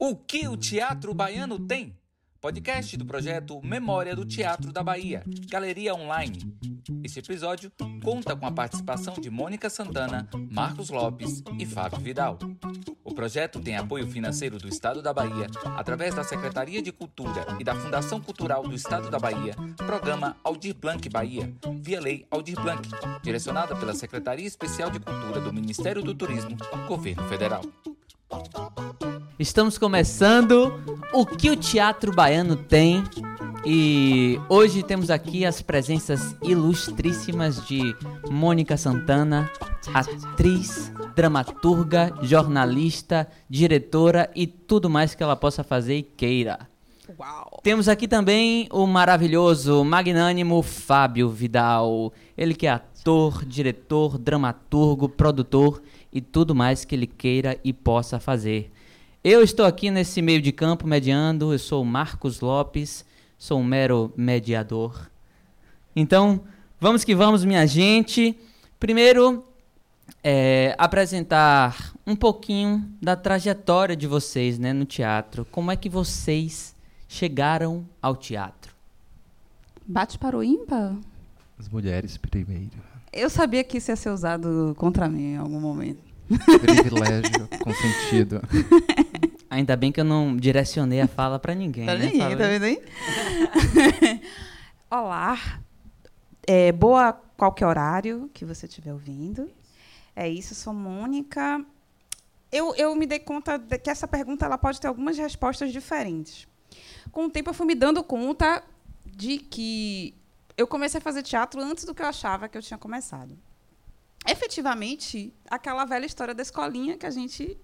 O que o teatro baiano tem? Podcast do projeto Memória do Teatro da Bahia, Galeria Online. Este episódio conta com a participação de Mônica Santana, Marcos Lopes e Fábio Vidal. O projeto tem apoio financeiro do Estado da Bahia, através da Secretaria de Cultura e da Fundação Cultural do Estado da Bahia, programa Aldir Blanc Bahia, via Lei Aldir Blanc, direcionada pela Secretaria Especial de Cultura do Ministério do Turismo, Governo Federal. Estamos começando o que o teatro baiano tem e hoje temos aqui as presenças ilustríssimas de Mônica Santana, atriz, dramaturga, jornalista, diretora e tudo mais que ela possa fazer e queira. Uau. Temos aqui também o maravilhoso, magnânimo Fábio Vidal. Ele que é ator, diretor, dramaturgo, produtor e tudo mais que ele queira e possa fazer. Eu estou aqui nesse meio de campo mediando, eu sou Marcos Lopes, sou um mero mediador. Então, vamos que vamos, minha gente. Primeiro, é, apresentar um pouquinho da trajetória de vocês né, no teatro. Como é que vocês chegaram ao teatro? Bate para o ímpar? As mulheres primeiro. Eu sabia que isso ia ser usado contra mim em algum momento. Privilégio consentido. Ainda bem que eu não direcionei a fala para ninguém. Tá né, ninguém, tá vendo aí? Olá. É, boa qualquer horário que você estiver ouvindo. É isso, sou Mônica. Eu, eu me dei conta de que essa pergunta ela pode ter algumas respostas diferentes. Com o tempo, eu fui me dando conta de que eu comecei a fazer teatro antes do que eu achava que eu tinha começado. Efetivamente, aquela velha história da escolinha que a gente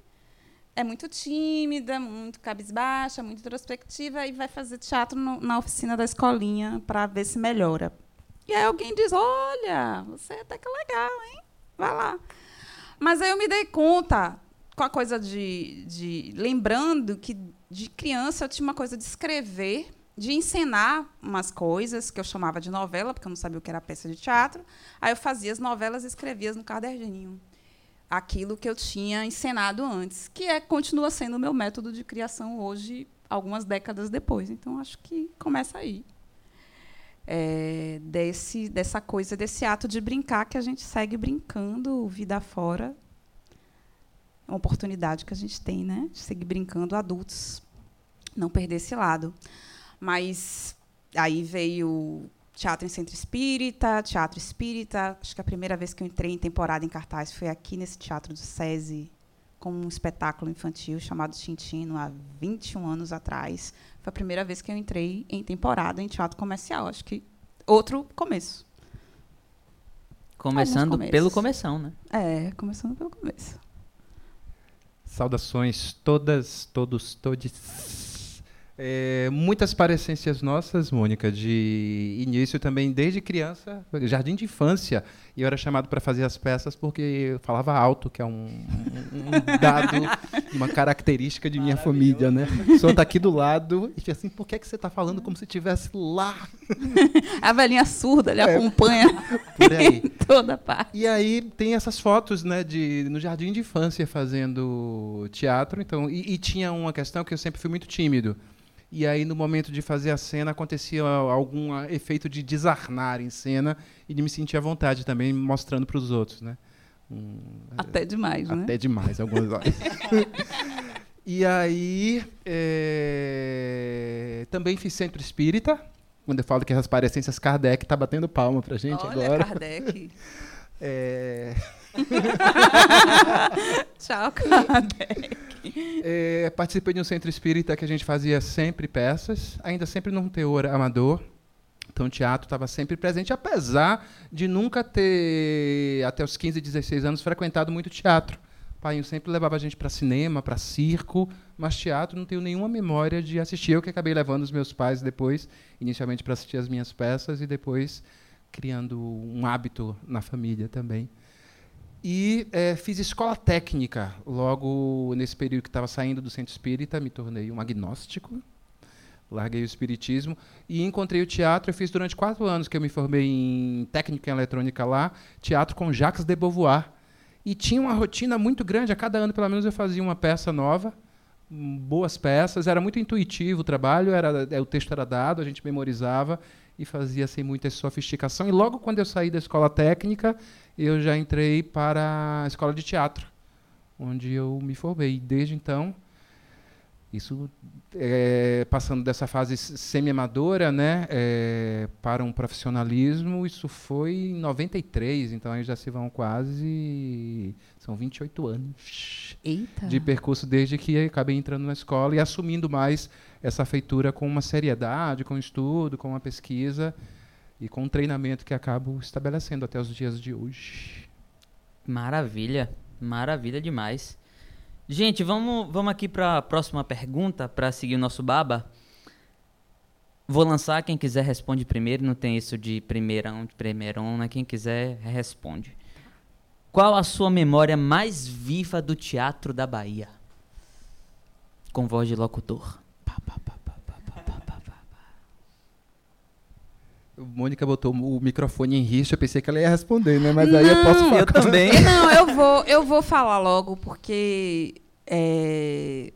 é muito tímida, muito cabisbaixa, muito introspectiva e vai fazer teatro no- na oficina da escolinha para ver se melhora. E aí alguém diz: Olha, você até que é legal, hein? Vai lá. Mas aí eu me dei conta, com a coisa de. de lembrando que de criança eu tinha uma coisa de escrever, de encenar umas coisas que eu chamava de novela, porque eu não sabia o que era peça de teatro. Aí eu fazia as novelas e escrevia no caderninho aquilo que eu tinha encenado antes, que é continua sendo o meu método de criação hoje, algumas décadas depois. Então acho que começa aí. É, desse dessa coisa desse ato de brincar que a gente segue brincando vida fora. É uma oportunidade que a gente tem, né, de seguir brincando adultos, não perder esse lado. Mas aí veio teatro em centro espírita, teatro espírita. Acho que a primeira vez que eu entrei em temporada em cartaz foi aqui nesse teatro do SESI, com um espetáculo infantil chamado Tintino, há 21 anos atrás. Foi a primeira vez que eu entrei em temporada em teatro comercial. Acho que outro começo. Começando pelo começão, né? É, começando pelo começo. Saudações todas, todos, todes. É, muitas parecências nossas, Mônica, de início também, desde criança, jardim de infância. E eu era chamado para fazer as peças porque eu falava alto, que é um, um- dado, uma característica de minha família, né? Senhor tá aqui do lado e assim, por que, que você está falando como se estivesse lá? A velhinha surda, ele É. acompanha Por aí. toda parte. E aí tem essas fotos, né, de no jardim de infância fazendo teatro, então e, e tinha uma questão que eu sempre fui muito tímido. E aí no momento de fazer a cena acontecia algum ah, efeito de desarnar em cena e de me sentir à vontade também mostrando para os outros, né? Um, Até demais, né? até demais, algumas horas. e aí, é, também fiz centro espírita. Quando eu falo que as parecências Kardec tá batendo palma pra gente Olha, agora. Kardec. É, Tchau, Kardec. é, participei de um centro espírita que a gente fazia sempre peças, ainda sempre num teor amador. Então, o teatro estava sempre presente, apesar de nunca ter, até os 15, 16 anos, frequentado muito teatro. O pai sempre levava a gente para cinema, para circo, mas teatro não tenho nenhuma memória de assistir. Eu que acabei levando os meus pais depois, inicialmente para assistir as minhas peças e depois criando um hábito na família também. E eh, fiz escola técnica. Logo nesse período que estava saindo do centro espírita, me tornei um agnóstico. Larguei o espiritismo e encontrei o teatro. Eu fiz durante quatro anos que eu me formei em técnica em eletrônica lá, teatro com Jacques de Beauvoir. E tinha uma rotina muito grande. A cada ano, pelo menos, eu fazia uma peça nova. boas peças, era muito intuitivo o trabalho, era, é, o texto era dado, a gente memorizava e fazia sem muita sofisticação. E logo quando eu saí da escola técnica, eu já entrei para a escola de teatro, onde eu me formei. Desde então, isso é, passando dessa fase semi-amadora né, é, para um profissionalismo, isso foi em 93, então aí já se vão quase. São 28 anos Eita. de percurso desde que acabei entrando na escola e assumindo mais essa feitura com uma seriedade, com estudo, com uma pesquisa e com um treinamento que acabo estabelecendo até os dias de hoje. Maravilha, maravilha demais. Gente, vamos, vamos aqui para a próxima pergunta para seguir o nosso baba. Vou lançar, quem quiser responde primeiro, não tem isso de primeirão, de primeirão, né? Quem quiser responde. Qual a sua memória mais viva do Teatro da Bahia? Com voz de locutor. Mônica botou o microfone em risco, eu pensei que ela ia responder, né? Mas aí eu posso falar. Eu também. Não, eu vou, eu vou falar logo, porque é,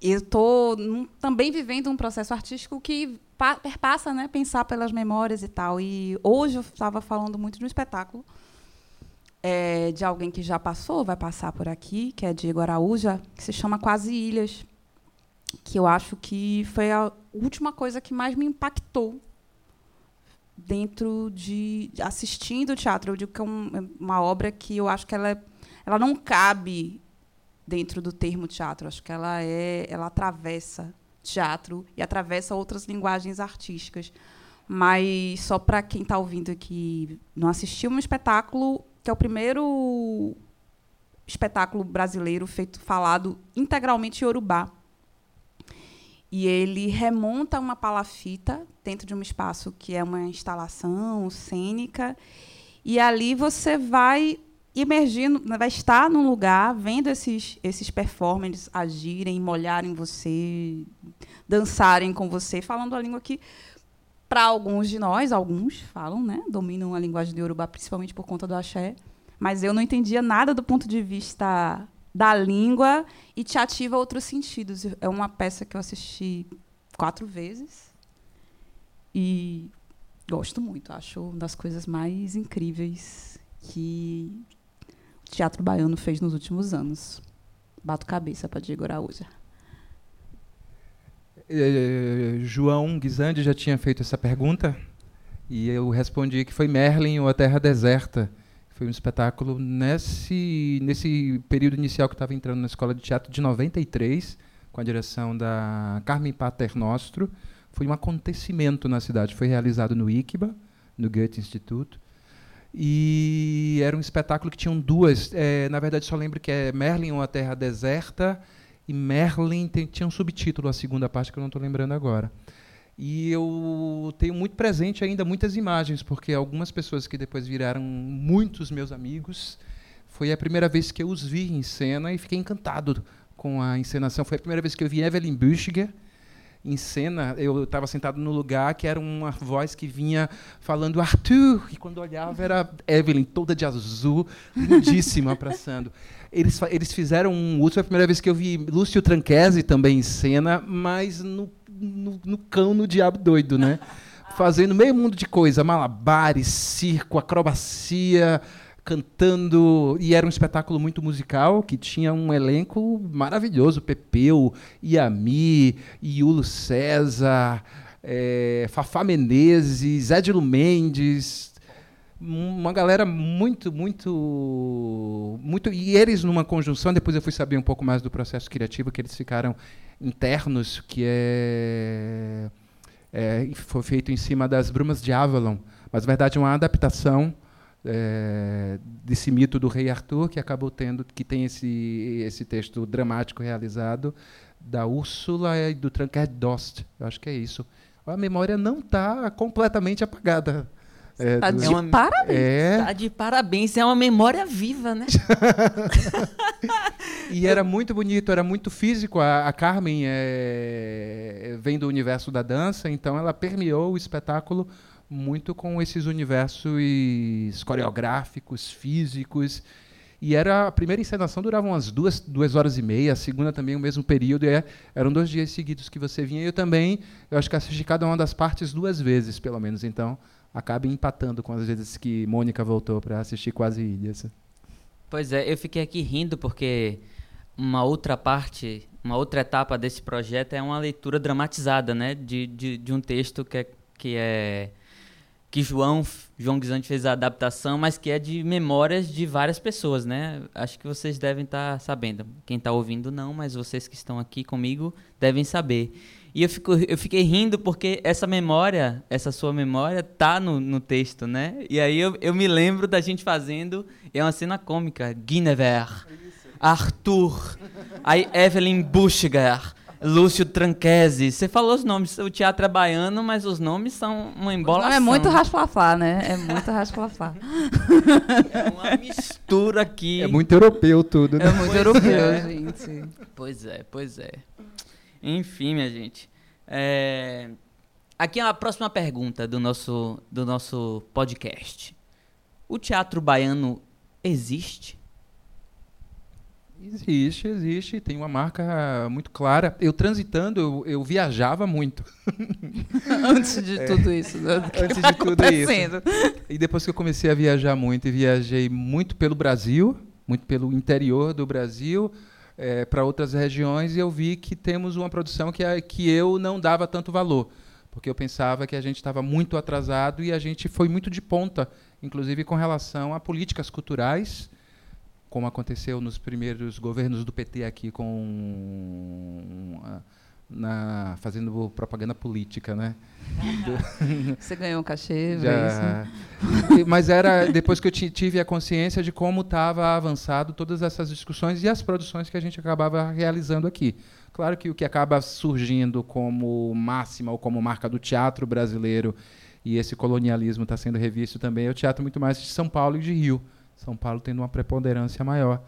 eu estou também vivendo um processo artístico que pa, perpassa, né? Pensar pelas memórias e tal. E hoje eu estava falando muito de um espetáculo é, de alguém que já passou, vai passar por aqui, que é Diego Araújo, que se chama Quase Ilhas, que eu acho que foi a última coisa que mais me impactou dentro de assistindo o teatro. Eu digo que é um, uma obra que eu acho que ela, é, ela não cabe dentro do termo teatro. Acho que ela é, ela atravessa teatro e atravessa outras linguagens artísticas. Mas só para quem está ouvindo aqui não assistiu um espetáculo que é o primeiro espetáculo brasileiro feito falado integralmente em Yorubá. E ele remonta uma palafita dentro de um espaço que é uma instalação cênica. E ali você vai imergindo, vai estar num lugar, vendo esses, esses performers agirem, molharem você, dançarem com você, falando a língua que, para alguns de nós, alguns falam, né, dominam a linguagem do Yorubá, principalmente por conta do axé, mas eu não entendia nada do ponto de vista da língua e te ativa outros sentidos. É uma peça que eu assisti quatro vezes e gosto muito. Acho uma das coisas mais incríveis que o teatro baiano fez nos últimos anos. Bato cabeça para Diego Araújo. É, João Guizandi já tinha feito essa pergunta e eu respondi que foi Merlin ou a Terra Deserta foi um espetáculo nesse, nesse período inicial que estava entrando na escola de teatro de 93, com a direção da Carmen Paternostro. Foi um acontecimento na cidade. Foi realizado no ICBA, no Goethe Instituto. E era um espetáculo que tinham duas. É, na verdade, só lembro que é Merlin ou a Terra Deserta. E Merlin tem, tinha um subtítulo, a segunda parte, que eu não estou lembrando agora. E eu tenho muito presente ainda muitas imagens, porque algumas pessoas que depois viraram muitos meus amigos, foi a primeira vez que eu os vi em cena e fiquei encantado com a encenação. Foi a primeira vez que eu vi Evelyn Büchiger em cena. Eu estava sentado no lugar que era uma voz que vinha falando Arthur, e quando olhava era Evelyn, toda de azul, lindíssima, abraçando. Eles, eles fizeram um último, foi a primeira vez que eu vi Lúcio Tranquese também em cena, mas no no, no cão, no diabo doido, né? Fazendo meio mundo de coisa, malabares, circo, acrobacia, cantando. E era um espetáculo muito musical, que tinha um elenco maravilhoso. Pepeu, Iami, Iulo César, é, Fafá Menezes, Edilo Mendes, uma galera muito, muito, muito e eles numa conjunção. Depois eu fui saber um pouco mais do processo criativo que eles ficaram internos, que é, é foi feito em cima das Brumas de Avalon, mas na verdade é uma adaptação é, desse mito do rei Arthur que acabou tendo, que tem esse esse texto dramático realizado da Úrsula e do Tranquer Dost. Eu acho que é isso. A memória não está completamente apagada é, tá de uma, parabéns. É... Tá de parabéns. É uma memória viva, né? e era muito bonito, era muito físico. A, a Carmen é, vem do universo da dança, então ela permeou o espetáculo muito com esses universos coreográficos, físicos. E era a primeira encenação durava umas duas, duas horas e meia, a segunda também o mesmo período, e é, eram dois dias seguidos que você vinha. E eu também, eu acho que assisti cada uma das partes duas vezes, pelo menos. Então, acaba empatando com as vezes que Mônica voltou para assistir Quase Ilhas. Pois é, eu fiquei aqui rindo porque uma outra parte, uma outra etapa desse projeto é uma leitura dramatizada, né, de, de, de um texto que é, que é que João João Guizante fez a adaptação, mas que é de memórias de várias pessoas, né? Acho que vocês devem estar tá sabendo. Quem está ouvindo não, mas vocês que estão aqui comigo devem saber. E eu, fico, eu fiquei rindo porque essa memória, essa sua memória, tá no, no texto, né? E aí eu, eu me lembro da gente fazendo, é uma cena cômica, Guinevere, Arthur, aí Evelyn Buschger, Lúcio Tranquese. Você falou os nomes, o teatro é baiano, mas os nomes são uma embolação. Não, é muito rasplafá, né? É muito rasplafá. é uma mistura aqui. É muito europeu tudo, né? É muito pois europeu, é. gente. Pois é, pois é. Enfim, minha gente. É... Aqui é a próxima pergunta do nosso, do nosso podcast. O teatro baiano existe? Existe, existe. Tem uma marca muito clara. Eu transitando, eu, eu viajava muito. Antes de é. tudo isso. Né? Antes de tudo isso. E depois que eu comecei a viajar muito, e viajei muito pelo Brasil, muito pelo interior do Brasil, é, para outras regiões, e eu vi que temos uma produção que, é, que eu não dava tanto valor. Porque eu pensava que a gente estava muito atrasado e a gente foi muito de ponta, inclusive com relação a políticas culturais como aconteceu nos primeiros governos do PT aqui com na fazendo propaganda política, né? Você ganhou um cachê, Já, mas era depois que eu tive a consciência de como estava avançado todas essas discussões e as produções que a gente acabava realizando aqui. Claro que o que acaba surgindo como máxima ou como marca do teatro brasileiro e esse colonialismo está sendo revisto também é o teatro muito mais de São Paulo e de Rio são Paulo tendo uma preponderância maior.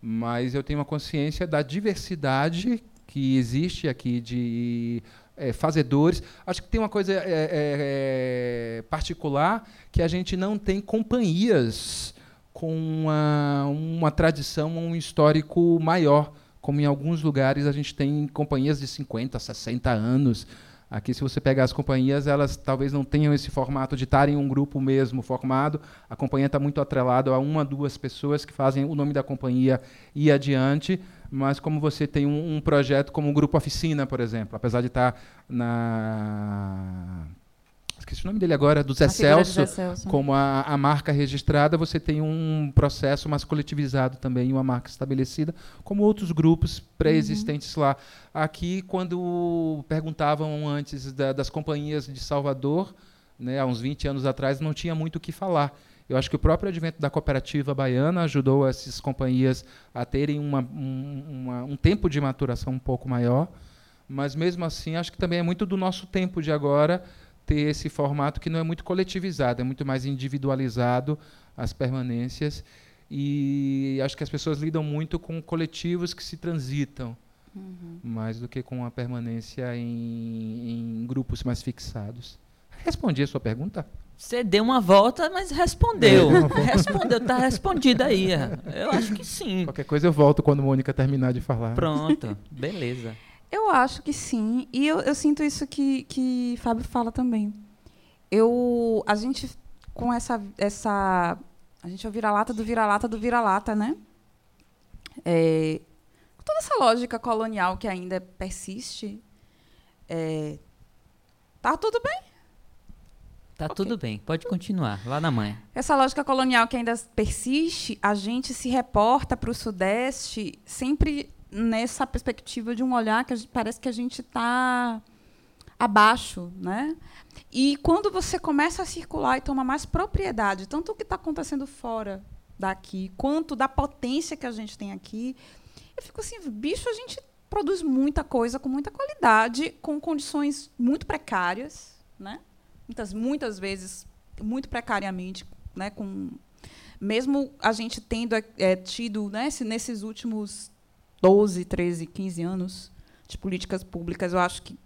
Mas eu tenho uma consciência da diversidade que existe aqui de é, fazedores. Acho que tem uma coisa é, particular que a gente não tem companhias com uma, uma tradição, um histórico maior, como em alguns lugares a gente tem companhias de 50, 60 anos. Aqui, se você pegar as companhias, elas talvez não tenham esse formato de estar em um grupo mesmo formado. A companhia está muito atrelada a uma, duas pessoas que fazem o nome da companhia ir adiante. Mas como você tem um, um projeto como o Grupo Oficina, por exemplo, apesar de estar na esqueci o nome dele agora, do Zé, Celso, Zé Celso, como a, a, marca registrada, você tem um processo mais coletivizado também, uma marca estabelecida, como outros grupos pré-existentes uhum. lá. Aqui, quando perguntavam antes da, das companhias de Salvador, né, há uns 20 anos atrás, não tinha muito o que falar. Eu acho que o próprio advento da cooperativa baiana ajudou essas companhias a terem uma, um, uma, um tempo de maturação um pouco maior, mas mesmo assim acho que também é muito do nosso tempo de agora ter esse formato que não é muito coletivizado, é muito mais individualizado as permanências. E acho que as pessoas lidam muito com coletivos que se transitam, uhum. mais do que com a permanência em, em grupos mais fixados. Respondi a sua pergunta? Você deu uma volta, mas respondeu. respondeu, tá respondido aí. Eu acho que sim. Qualquer coisa eu volto quando a Mônica terminar de falar. Pronto, beleza. Eu acho que sim. E eu, eu sinto isso que, que Fábio fala também. Eu, a gente, com essa. essa a gente é o vira-lata do vira-lata do vira-lata, né? É, com toda essa lógica colonial que ainda persiste, é, tá tudo bem. Tá okay. tudo bem, pode continuar, lá na manhã. Essa lógica colonial que ainda persiste, a gente se reporta para o Sudeste sempre nessa perspectiva de um olhar que gente, parece que a gente está abaixo, né? E quando você começa a circular e toma mais propriedade, tanto o que está acontecendo fora daqui, quanto da potência que a gente tem aqui, eu fico assim, bicho, a gente produz muita coisa com muita qualidade, com condições muito precárias, né? Muitas, muitas vezes muito precariamente, né? Com mesmo a gente tendo é, tido, né, nesses últimos 12, 13, 15 anos de políticas públicas, eu acho que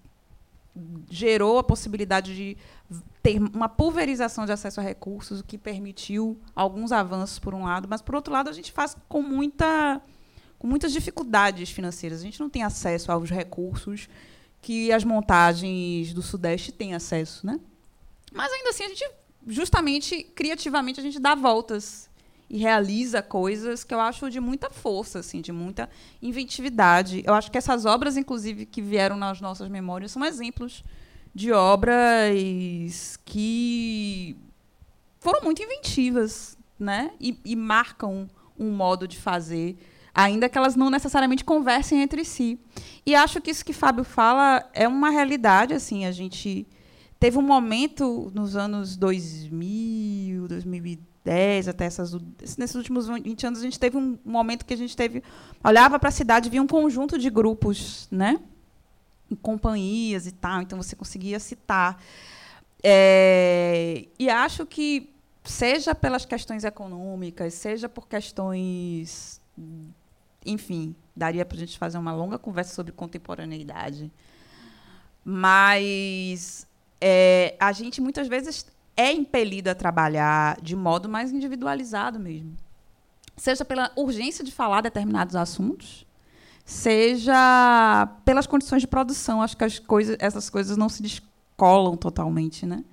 gerou a possibilidade de ter uma pulverização de acesso a recursos, o que permitiu alguns avanços por um lado, mas por outro lado a gente faz com muita com muitas dificuldades financeiras. A gente não tem acesso aos recursos que as montagens do Sudeste têm acesso, né? Mas ainda assim a gente justamente criativamente a gente dá voltas e realiza coisas que eu acho de muita força, assim, de muita inventividade. Eu acho que essas obras, inclusive, que vieram nas nossas memórias, são exemplos de obras que foram muito inventivas, né? E, e marcam um modo de fazer, ainda que elas não necessariamente conversem entre si. E acho que isso que Fábio fala é uma realidade, assim, a gente teve um momento nos anos 2000, 2010, 10 até essas nesses últimos 20 anos a gente teve um momento que a gente teve olhava para a cidade via um conjunto de grupos né? Em companhias e tal então você conseguia citar. É, e acho que seja pelas questões econômicas seja por questões enfim daria para a gente fazer uma longa conversa sobre contemporaneidade. Mas é, a gente muitas vezes é impelido a trabalhar de modo mais individualizado mesmo. Seja pela urgência de falar determinados assuntos, seja pelas condições de produção. Acho que as coisas, essas coisas não se descolam totalmente, né?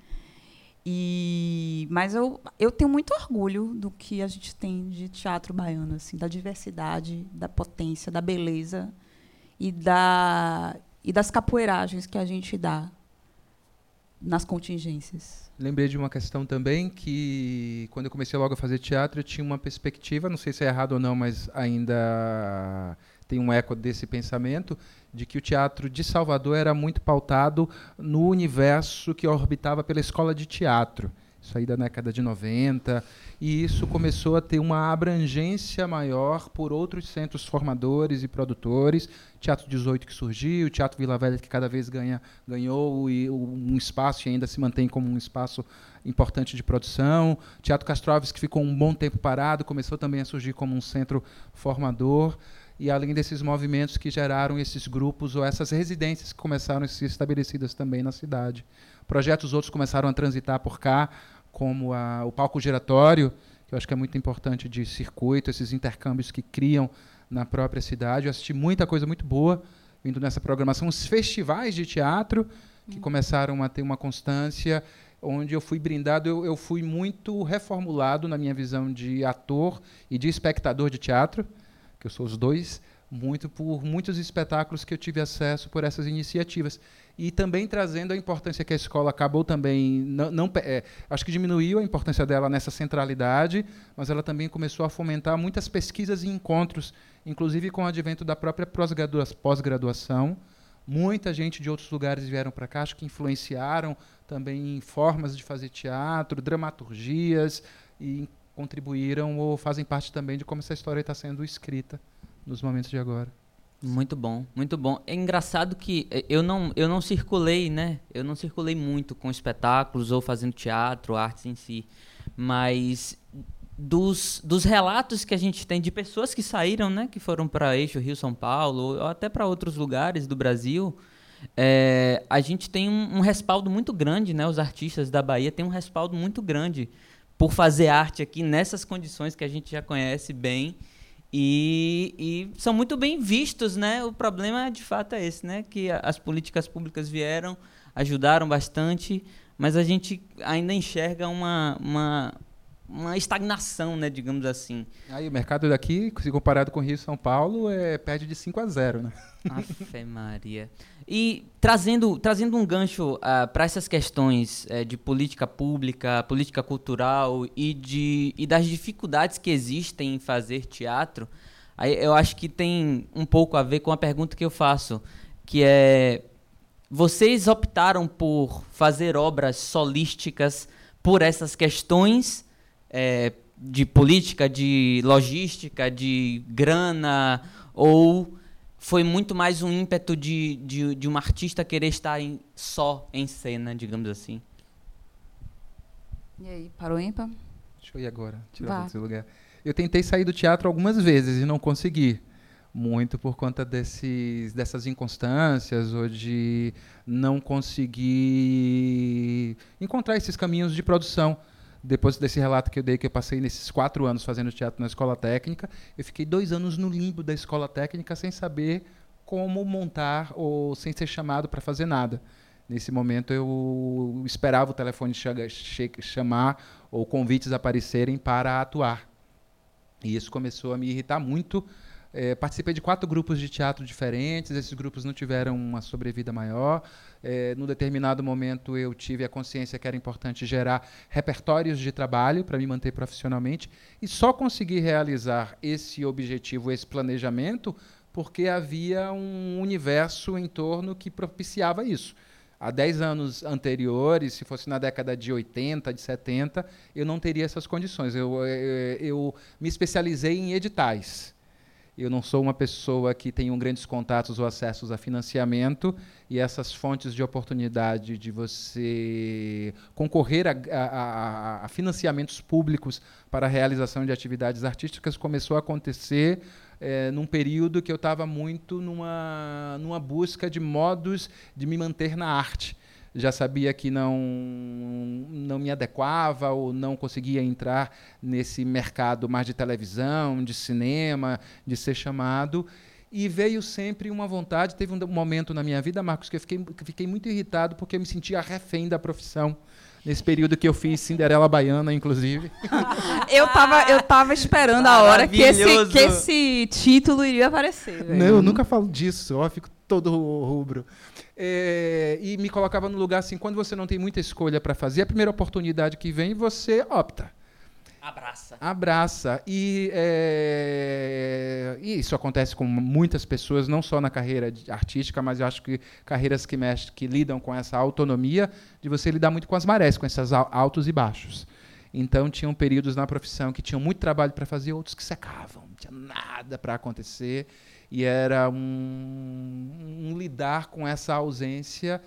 E, mas eu, eu tenho muito orgulho do que a gente tem de teatro baiano, assim, da diversidade, da potência, da beleza e, da, e das capoeiragens que a gente dá nas contingências. Lembrei de uma questão também que quando eu comecei logo a fazer teatro eu tinha uma perspectiva, não sei se é errado ou não, mas ainda tem um eco desse pensamento de que o teatro de Salvador era muito pautado no universo que orbitava pela escola de teatro isso aí da década de 90, e isso começou a ter uma abrangência maior por outros centros formadores e produtores, Teatro 18 que surgiu, Teatro Vila Velha que cada vez ganha, ganhou e um espaço e ainda se mantém como um espaço importante de produção, Teatro Castro Alves que ficou um bom tempo parado, começou também a surgir como um centro formador, e além desses movimentos que geraram esses grupos ou essas residências que começaram a ser estabelecidas também na cidade. Projetos outros começaram a transitar por cá, como a, o palco giratório, que eu acho que é muito importante de circuito, esses intercâmbios que criam na própria cidade. Eu assisti muita coisa muito boa vindo nessa programação, os festivais de teatro que hum. começaram a ter uma constância, onde eu fui brindado, eu, eu fui muito reformulado na minha visão de ator e de espectador de teatro, que eu sou os dois, muito por muitos espetáculos que eu tive acesso por essas iniciativas e também trazendo a importância que a escola acabou também não, não é, acho que diminuiu a importância dela nessa centralidade, mas ela também começou a fomentar muitas pesquisas e encontros, inclusive com o advento da própria pós-graduação. Muita gente de outros lugares vieram para cá, acho que influenciaram também em formas de fazer teatro, dramaturgias e contribuíram ou fazem parte também de como essa história está sendo escrita nos momentos de agora. Muito bom, muito bom. É engraçado que eh, eu não, eu não circulei, né? Eu não circulei muito com espetáculos ou fazendo teatro, artes em si. Mas dos, dos relatos que a gente tem de pessoas que saíram, né? Que foram para Eixo, Rio, São Paulo, ou até para outros lugares do Brasil, é, a gente tem um, um, respaldo muito grande, né? Os artistas da Bahia têm um respaldo muito grande por fazer arte aqui nessas condições que a gente já conhece bem e, e, são muito bem vistos, né? O problema, de fato, é esse, né? Que as políticas públicas vieram, ajudaram bastante, mas a gente ainda enxerga uma, uma, uma estagnação, né? Digamos assim. Aí o mercado daqui, se comparado com o Rio e São Paulo, é, perde de 5 a 0, né? Afe Maria. E trazendo, trazendo um gancho uh, ah, para essas questões uh, de política pública, política cultural e, de, e das dificuldades que existem em fazer teatro, aí eu acho que tem um pouco a ver com a pergunta que eu faço, que é: vocês optaram por fazer obras solísticas por essas questões é, de política, de logística, de grana, ou foi muito mais um ímpeto de, de, de uma artista querer estar em, só em cena, digamos assim. E aí, parou ímpar? Deixa eu ir agora, tirar desse lugar. Eu tentei sair do teatro algumas vezes e não consegui. muito por conta desses, dessas inconstâncias ou de não conseguir encontrar esses caminhos de produção. Depois desse relato que eu dei, que eu passei nesses quatro anos fazendo teatro na escola técnica, eu fiquei dois anos no limbo da escola técnica sem saber como montar ou sem ser chamado para fazer nada. Nesse momento eu esperava o telefone chamar ou convites aparecerem para atuar. E isso começou a me irritar muito. É, participei de quatro grupos de teatro diferentes, esses grupos não tiveram uma sobrevida maior. É, no determinado momento eu tive a consciência que era importante gerar repertórios de trabalho para me manter profissionalmente e só consegui realizar esse objetivo, esse planejamento, porque havia um universo em torno que propiciava isso. Há 10 anos anteriores, se fosse na década de 80, de 70, eu não teria essas condições. Eu, eu, eu me especializei em editais. Eu não sou uma pessoa que tem grandes contatos ou acessos a financiamento e essas fontes de oportunidade de você concorrer a, a, a financiamentos públicos para a realização de atividades artísticas começou a acontecer é, num período que eu estava muito numa, numa busca de modos de me manter na arte já sabia que não, não me adequava ou não conseguia entrar nesse mercado mais de televisão, de cinema, de ser chamado. E veio sempre uma vontade. Teve um momento na minha vida, Marcos, que eu fiquei, que fiquei muito irritado porque eu me sentia refém da profissão nesse período que eu fiz Cinderela Baiana, inclusive. eu tava, eu tava esperando a hora que esse, que esse título iria aparecer. Não, eu nunca falo disso, eu fico todo rubro. É, e me colocava no lugar assim, quando você não tem muita escolha para fazer, a primeira oportunidade que vem, você opta. Abraça. Abraça. E, é, e, isso acontece com muitas pessoas, não só na carreira artística, mas eu acho que carreiras que, mexem, que lidam com essa autonomia, de você lidar muito com as marés, com esses altos e baixos. Então, tinham períodos na profissão que tinham muito trabalho para fazer, outros que secavam, não tinha nada para acontecer e era um, um lidar com essa ausência.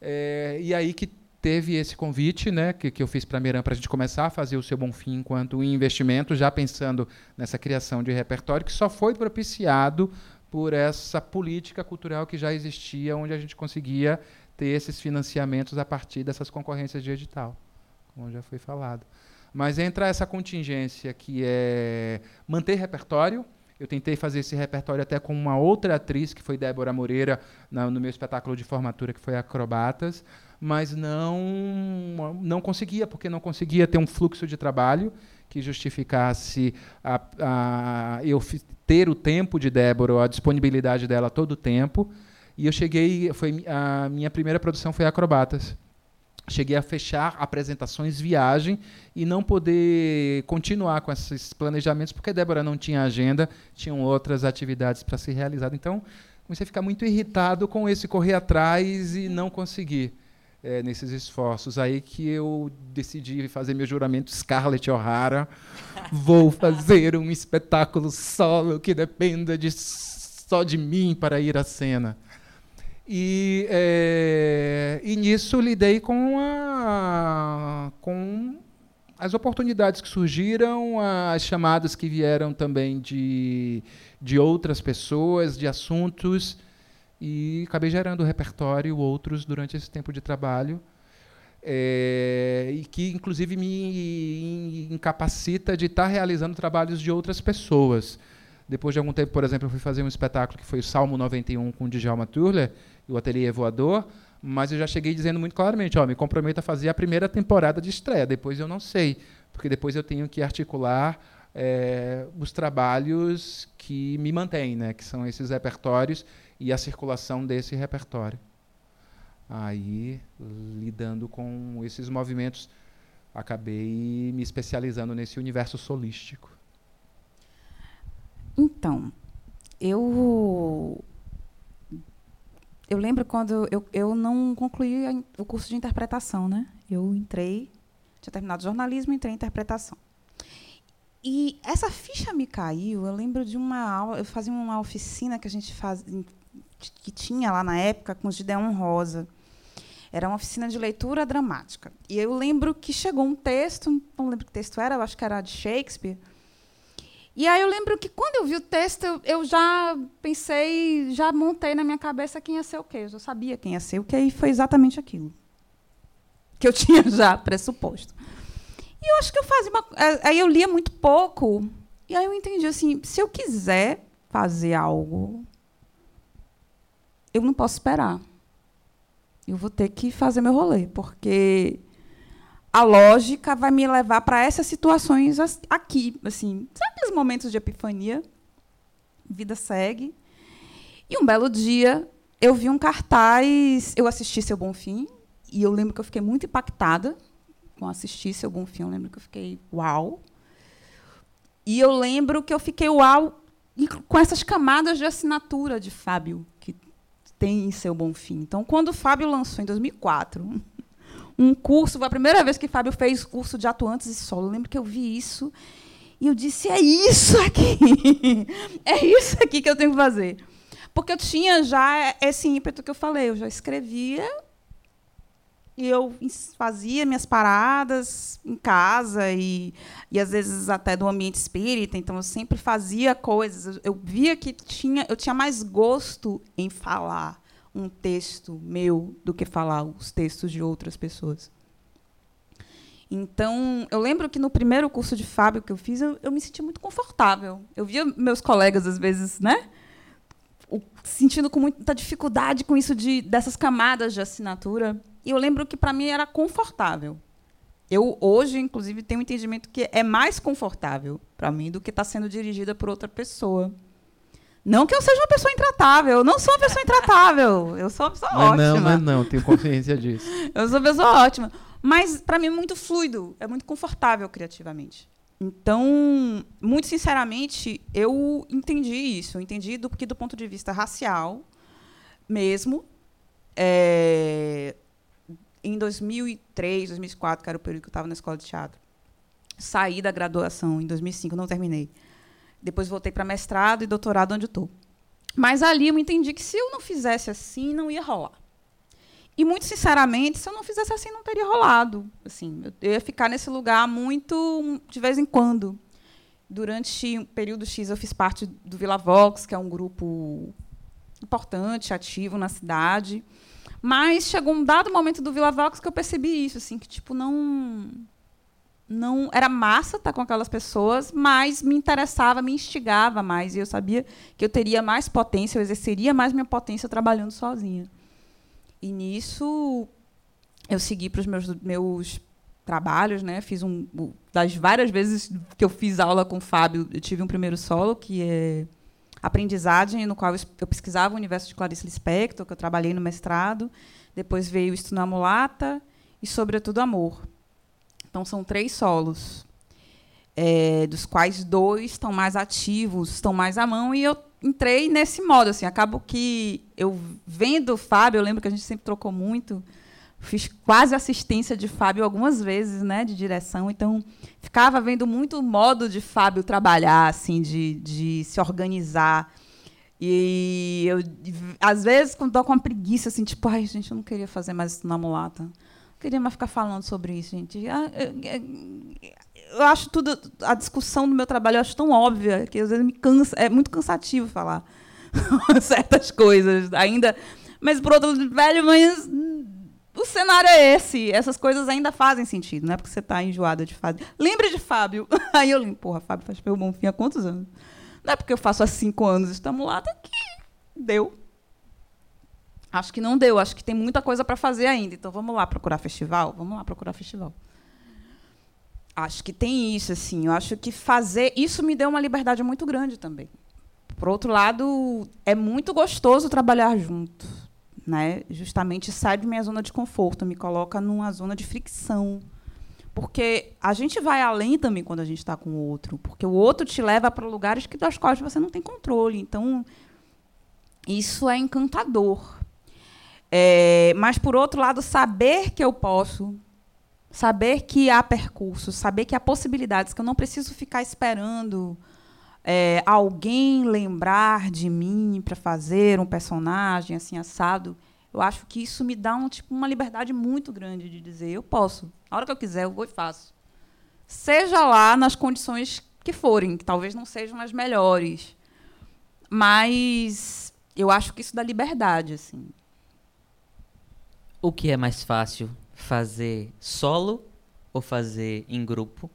É, e aí que teve esse convite né, que, que eu fiz para a Miram para a gente começar a fazer o seu Bonfim enquanto investimento, já pensando nessa criação de repertório, que só foi propiciado por essa política cultural que já existia, onde a gente conseguia ter esses financiamentos a partir dessas concorrências de edital, como já foi falado. Mas entra essa contingência que é manter repertório, eu tentei fazer esse repertório até com uma outra atriz, que foi Débora Moreira, na, no meu espetáculo de formatura, que foi Acrobatas, mas não, não conseguia, porque não conseguia ter um fluxo de trabalho que justificasse a, a, eu ter o tempo de Débora, a disponibilidade dela todo o tempo. E eu cheguei, foi a minha primeira produção foi Acrobatas cheguei a fechar apresentações, viagem e não poder continuar com esses planejamentos porque Débora não tinha agenda, tinham outras atividades para ser realizadas. Então, comecei a ficar muito irritado com esse correr atrás e não conseguir é, nesses esforços. Aí que eu decidi fazer meu juramento Scarlett O'Hara. Vou fazer um espetáculo solo que dependa de só de mim para ir à cena. E, é, e nisso lidei com, a, com as oportunidades que surgiram, as chamadas que vieram também de, de outras pessoas, de assuntos, e acabei gerando repertório, outros, durante esse tempo de trabalho, é, e que, inclusive, me incapacita de estar realizando trabalhos de outras pessoas. Depois de algum tempo, por exemplo, eu fui fazer um espetáculo que foi o Salmo 91 com o Djalma Turler, o Ateliê Voador, mas eu já cheguei dizendo muito claramente, ó, me comprometo a fazer a primeira temporada de estreia, depois eu não sei, porque depois eu tenho que articular é, os trabalhos que me mantêm, né, que são esses repertórios e a circulação desse repertório. Aí, lidando com esses movimentos, acabei me especializando nesse universo solístico. Então, eu eu lembro quando eu, eu não concluí a, o curso de interpretação, né? Eu entrei, tinha terminado jornalismo, entrei em interpretação. E essa ficha me caiu. Eu lembro de uma aula, eu fazia uma oficina que a gente faz, que tinha lá na época com os Gideon Rosa. Era uma oficina de leitura dramática. E eu lembro que chegou um texto, não lembro que texto era, eu acho que era de Shakespeare E aí eu lembro que quando eu vi o texto, eu, eu já pensei, já montei na minha cabeça quem ia ser o quê. Eu sabia quem ia ser o quê, e foi exatamente aquilo. Que eu tinha já pressuposto. E eu acho que eu fazia uma. é, Aí eu lia muito pouco. E aí eu entendi assim: se eu quiser fazer algo, eu não posso esperar. Eu vou ter que fazer meu rolê, porque a lógica vai me levar para essas situações aqui, assim, aqueles momentos de epifania? Vida segue. E um belo dia eu vi um cartaz, eu assisti Seu Bom Fim, e eu lembro que eu fiquei muito impactada com assistir Seu Bom Fim, eu lembro que eu fiquei uau. E eu lembro que eu fiquei uau com essas camadas de assinatura de Fábio que tem em Seu Bom Fim. Então, quando o Fábio lançou em 2004 um curso, foi a primeira vez que Fábio fez curso de atuantes e solo. Eu lembro que eu vi isso e eu disse: é isso aqui, é isso aqui que eu tenho que fazer. Porque eu tinha já esse ímpeto que eu falei, eu já escrevia e eu fazia minhas paradas em casa e, e às vezes até do ambiente espírita, então eu sempre fazia coisas. Eu, eu via que tinha, eu tinha mais gosto em falar um texto meu do que falar os textos de outras pessoas. Então, eu lembro que no primeiro curso de Fábio que eu fiz, eu, eu me senti muito confortável. Eu via meus colegas, às vezes, né? o- sentindo com muita dificuldade com isso de dessas camadas de assinatura. E eu lembro que para mim era confortável. Eu hoje, inclusive, tenho um entendimento que é mais confortável para mim do que estar sendo dirigida por outra pessoa. Não que eu seja uma pessoa intratável, eu não sou uma pessoa intratável. Eu sou uma pessoa é ótima. não, não é não, tenho consciência disso. Eu sou uma pessoa ótima. Mas, para mim, é muito fluido, é muito confortável criativamente. Então, muito sinceramente, eu entendi isso. Eu entendi do, que, do ponto de vista racial, mesmo, é, em 2003, 2004, que era o período que eu estava na escola de teatro, saí da graduação em 2005, não terminei. Depois voltei para mestrado e doutorado onde estou. Mas ali eu entendi que se eu não fizesse assim, não ia rolar. E muito sinceramente, se eu não fizesse assim, não teria rolado. Assim, eu ia ficar nesse lugar muito de vez em quando. Durante um período X, eu fiz parte do Vila Vox, que é um grupo importante, ativo na cidade. Mas chegou um dado momento do Vila Vox que eu percebi isso, assim, que tipo não não era massa estar com aquelas pessoas, mas me interessava, me instigava mais e eu sabia que eu teria mais potência, eu exerceria mais minha potência trabalhando sozinha. E nisso eu segui para os meus, meus trabalhos, né? Fiz um das várias vezes que eu fiz aula com o Fábio, eu tive um primeiro solo que é aprendizagem, no qual eu pesquisava o universo de Clarice Lispector, que eu trabalhei no mestrado. Depois veio Isto na Mulata e Sobretudo Amor. Então são três solos, é, dos quais dois estão mais ativos, estão mais à mão, e eu entrei nesse modo. Assim, acabo que eu vendo o Fábio, eu lembro que a gente sempre trocou muito, fiz quase assistência de Fábio algumas vezes, né, de direção, então ficava vendo muito o modo de Fábio trabalhar, assim, de, de se organizar. E eu, às vezes, quando dou com uma preguiça, assim, tipo, ai, gente, eu não queria fazer mais isso na mulata. Queria mais ficar falando sobre isso, gente. Ah, eu- acho tudo, a discussão do meu trabalho eu acho tão óbvia que às vezes me cansa, é muito cansativo falar certas coisas ainda. Mas por outro velho, mas o cenário é esse. Essas coisas ainda fazem sentido, não é porque você está enjoada de fazer. Lembre de Fábio. Aí eu lembro, porra, Fábio faz pelo bom fim há quantos anos? Não é porque eu faço há cinco anos estamos lá, tá que deu. Acho que não deu, acho que tem muita coisa para fazer ainda. Então vamos lá procurar festival? Vamos lá procurar festival. Acho que tem isso, assim. Eu acho que fazer. Isso me deu uma liberdade muito grande também. Por outro lado, é muito gostoso trabalhar junto. Né? Justamente sai de minha zona de conforto, me coloca numa zona de fricção. Porque a gente vai além também quando a gente está com o outro. Porque o outro te leva para lugares que das quais você não tem controle. Então, isso é encantador. É, mas, por outro lado, saber que eu posso saber que há percurso, saber que há possibilidades, que eu não preciso ficar esperando é, alguém lembrar de mim para fazer um personagem assim assado. Eu acho que isso me dá um, tipo, uma liberdade muito grande de dizer eu posso, a hora que eu quiser eu vou e faço, seja lá nas condições que forem, que talvez não sejam as melhores. Mas eu acho que isso dá liberdade, assim. O que é mais fácil, fazer solo ou fazer em grupo?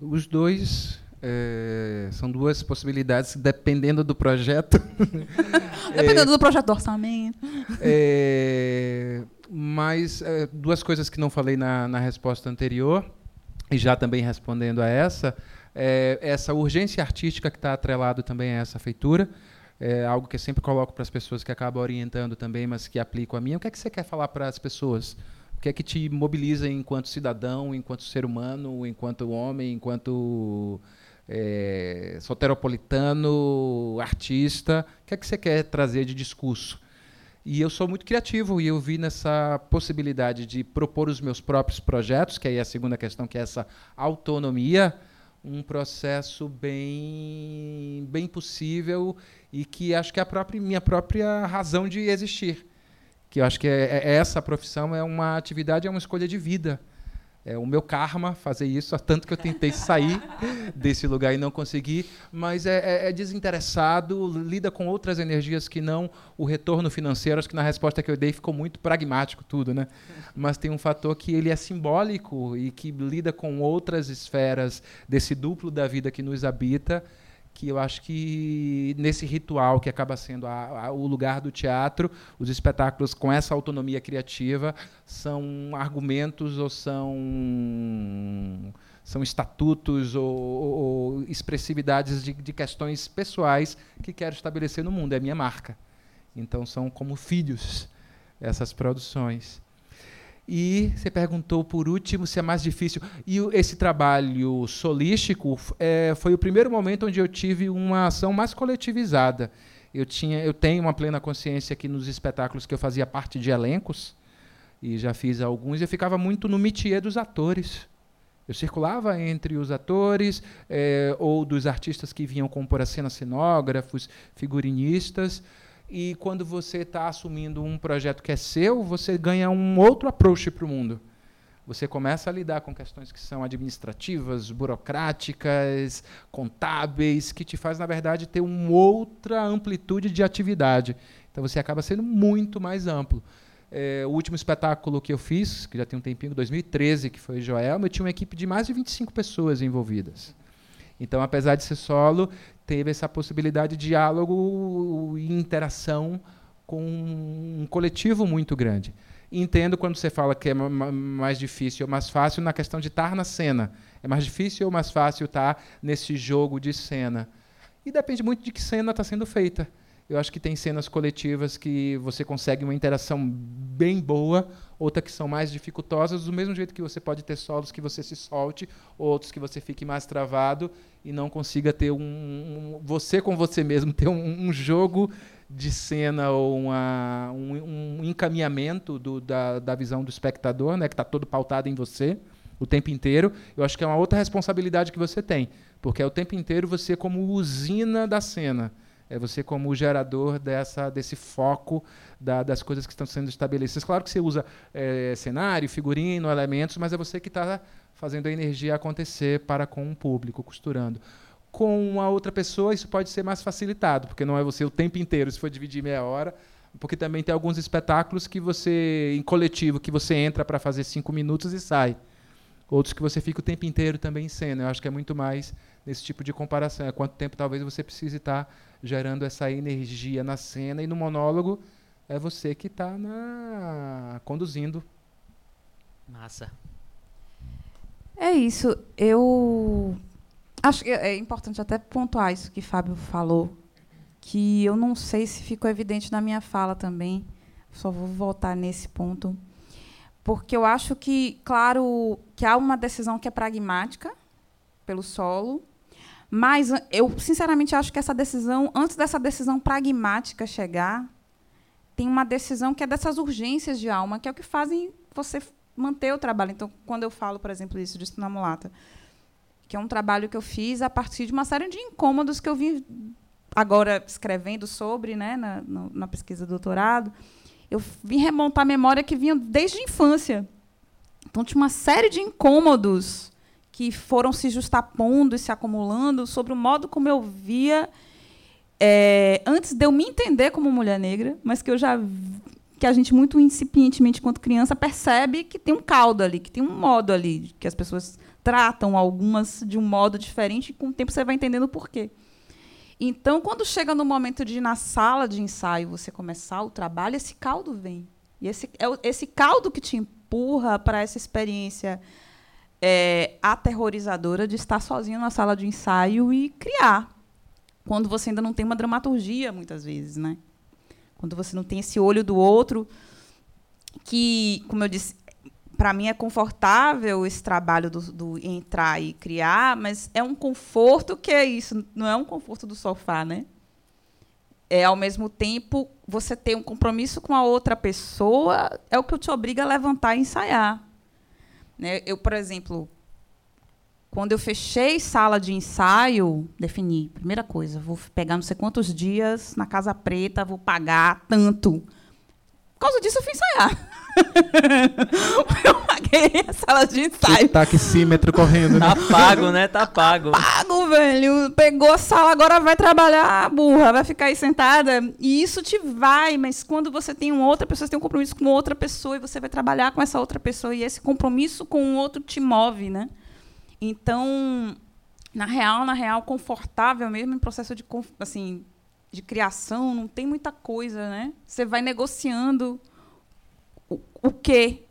Os dois é, são duas possibilidades, dependendo do projeto. Dependendo do projeto do orçamento. É, mas é, duas coisas que não falei na, na resposta anterior, e já também respondendo a essa, é, essa urgência artística que está atrelado também a essa feitura, é algo que eu sempre coloco para as pessoas que acabam orientando também, mas que aplico a mim. O que é que você quer falar para as pessoas? O que é que te mobiliza enquanto cidadão, enquanto ser humano, enquanto homem, enquanto é, soteropolitano, artista? O que é que você quer trazer de discurso? E eu sou muito criativo e eu vi nessa possibilidade de propor os meus próprios projetos, que aí é a segunda questão, que é essa autonomia, um processo bem, bem possível e que acho que é a própria, minha própria razão de existir. Que eu acho que é, é essa profissão é uma atividade, é uma escolha de vida é o meu karma fazer isso, tanto que eu tentei sair desse lugar e não consegui, mas é, é, é, desinteressado, lida com outras energias que não o retorno financeiro. Acho que na resposta que eu dei ficou muito pragmático tudo, né? Mas tem um fator que ele é simbólico e que lida com outras esferas desse duplo da vida que nos habita que eu acho que nesse ritual que acaba sendo a, a, o lugar do teatro, os espetáculos com essa autonomia criativa são argumentos ou são são estatutos ou, ou, expressividades de, de, questões pessoais que quero estabelecer no mundo. É minha marca. Então são como filhos essas produções e você perguntou por último se é mais difícil. E esse trabalho solístico é, foi o primeiro momento onde eu tive uma ação mais coletivizada. Eu, tinha, eu tenho uma plena consciência que nos espetáculos que eu fazia parte de elencos, e já fiz alguns, eu ficava muito no métier dos atores. Eu circulava entre os atores é, ou dos artistas que vinham compor a cena, cenógrafos, figurinistas. E quando você está assumindo um projeto que é seu, você ganha um outro approach para o mundo. Você começa a lidar com questões que são administrativas, burocráticas, contábeis, que te faz, na verdade, ter uma outra amplitude de atividade. Então você acaba sendo muito mais amplo. É, o último espetáculo que eu fiz, que já tem um tempinho, 2013, que foi Joelma, eu tinha uma equipe de mais de 25 pessoas envolvidas. Então, apesar de ser solo, teve essa possibilidade de diálogo e interação com um coletivo muito grande. Entendo quando você fala que é mais difícil ou mais fácil na questão de estar na cena. É mais difícil ou mais fácil estar nesse jogo de cena? E depende muito de que cena está sendo feita. Eu acho que tem cenas coletivas que você consegue uma interação bem boa, outras que são mais dificultosas, do mesmo jeito que você pode ter solos que você se solte, outros que você fique mais travado e não consiga ter um, um você com você mesmo, ter um, um jogo de cena ou uma, um, um, encaminhamento do, da, da visão do espectador, né, que está todo pautado em você o tempo inteiro. Eu acho que é uma outra responsabilidade que você tem, porque é o tempo inteiro você como usina da cena é você como gerador dessa, desse foco da, das coisas que estão sendo estabelecidas. Claro que você usa é, cenário, figurino, elementos, mas é você que está fazendo a energia acontecer para com o público, costurando. Com uma outra pessoa, isso pode ser mais facilitado, porque não é você o tempo inteiro, se for dividir meia hora, porque também tem alguns espetáculos que você, em coletivo, que você entra para fazer cinco minutos e sai. Outros que você fica o tempo inteiro também em cena. Eu acho que é muito mais nesse tipo de comparação. É quanto tempo talvez você precise estar tá gerando essa energia na cena e no monólogo é você que está conduzindo. Massa. É isso. Eu acho que é importante até pontuar isso que Fábio falou, que eu não sei se ficou evidente na minha fala também. Só vou voltar nesse ponto. Porque eu acho que, claro, que há uma decisão que é pragmática pelo solo, mas eu, sinceramente, acho que essa decisão, antes dessa decisão pragmática chegar, tem uma decisão que é dessas urgências de alma, que é o que fazem você manter o trabalho. Então, quando eu falo, por exemplo, isso de na mulata, que é um trabalho que eu fiz a partir de uma série de incômodos que eu vim agora escrevendo sobre, né, na, na pesquisa do doutorado, eu vim remontar a memória que vinha desde a infância. Então, tinha uma série de incômodos que foram se justapondo e se acumulando sobre o modo como eu via é, antes de eu me entender como mulher negra, mas que eu já que a gente muito incipientemente, enquanto criança, percebe que tem um caldo ali, que tem um modo ali, que as pessoas tratam algumas de um modo diferente e com o tempo você vai entendendo o porquê. Então, quando chega no momento de ir na sala de ensaio você começar o trabalho, esse caldo vem. E esse, é esse caldo que te empurra para essa experiência é, aterrorizadora de estar sozinho na sala de ensaio e criar. Quando você ainda não tem uma dramaturgia, muitas vezes, né? Quando você não tem esse olho do outro, que, como eu disse, para mim é confortável esse trabalho do, do, entrar e criar, mas é um conforto que é isso, não é um conforto do sofá, né? É ao mesmo tempo você ter um compromisso com a outra pessoa é o que te obriga a levantar e ensaiar. Né? Eu, por exemplo, quando eu fechei sala de ensaio, defini, primeira coisa, vou pegar não sei quantos dias na Casa Preta, vou pagar tanto. Por causa disso, eu fui ensaiar. eu paguei a sala de ensaio. Taxímetro correndo. Né? Tá pago, né? Tá pago. Pago, velho. Pegou a sala, agora vai trabalhar, burra, vai ficar aí sentada. E isso te vai, mas quando você tem uma outra pessoa, você tem um compromisso com outra pessoa e você vai trabalhar com essa outra pessoa e esse compromisso com o outro te move, né? Então, na real, na real, confortável mesmo em processo de assim, de criação, não tem muita coisa, né? Você vai negociando o, o quê?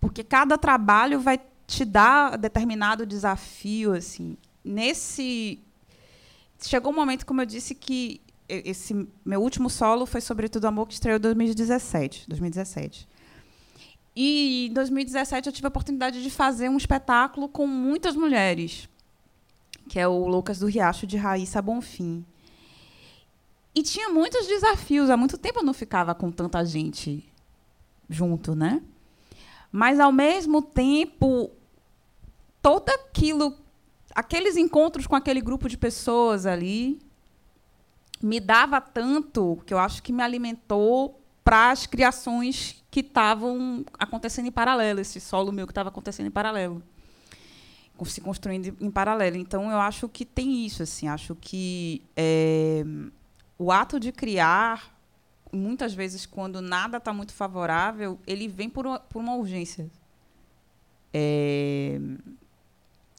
Porque cada trabalho vai te dar determinado desafio, assim. Nesse chegou um momento, como eu disse, que esse meu último solo foi sobretudo Amor que estreou em 2017, 2017. E em 2017 eu tive a oportunidade de fazer um espetáculo com muitas mulheres, que é o Lucas do Riacho de Raíssa Bonfim. E tinha muitos desafios. Há muito tempo eu não ficava com tanta gente junto, né? Mas ao mesmo tempo, todo aquilo, aqueles encontros com aquele grupo de pessoas ali, me dava tanto que eu acho que me alimentou para as criações que estavam acontecendo em paralelo, esse solo meu que estava acontecendo em paralelo, se construindo em paralelo. Então eu acho que tem isso, assim, acho que é, o ato de criar, muitas vezes, quando nada está muito favorável, ele vem por uma, por uma urgência é,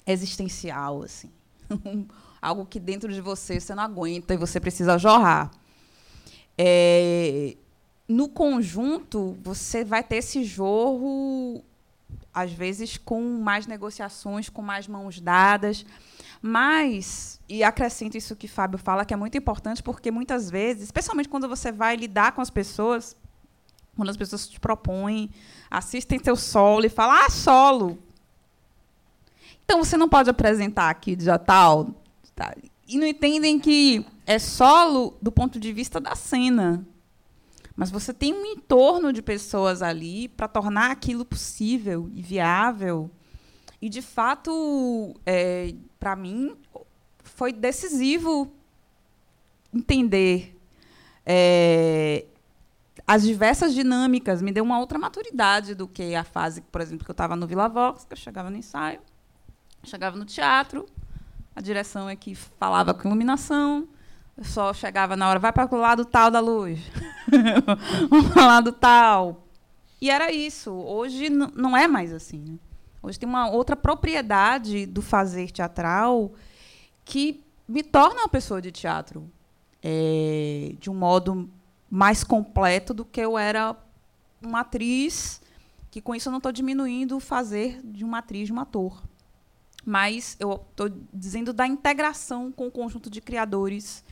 existencial, assim. Algo que dentro de você você não aguenta e você precisa jorrar. É, no conjunto, você vai ter esse jorro, às vezes, com mais negociações, com mais mãos dadas. Mas, e acrescento isso que Fábio fala, que é muito importante, porque muitas vezes, especialmente quando você vai lidar com as pessoas, quando as pessoas te propõem, assistem teu solo e falam, ah, solo. Então você não pode apresentar aqui de tal. Tá? E não entendem que é solo do ponto de vista da cena. Mas você tem um entorno de pessoas ali para tornar aquilo possível e viável. E, de fato, é, para mim, foi decisivo entender é, as diversas dinâmicas. Me deu uma outra maturidade do que a fase, por exemplo, que eu estava no Vila Vox, que eu chegava no ensaio, chegava no teatro, a direção é que falava com iluminação, eu só chegava na hora, vai para o lado tal da luz, vamos para o lado tal. E era isso. Hoje não é mais assim. Né? Hoje tem uma outra propriedade do fazer teatral que me torna uma pessoa de teatro é, de um modo mais completo do que eu era uma atriz, que com isso eu não estou diminuindo o fazer de uma atriz, de um ator. Mas eu estou dizendo da integração com o conjunto de criadores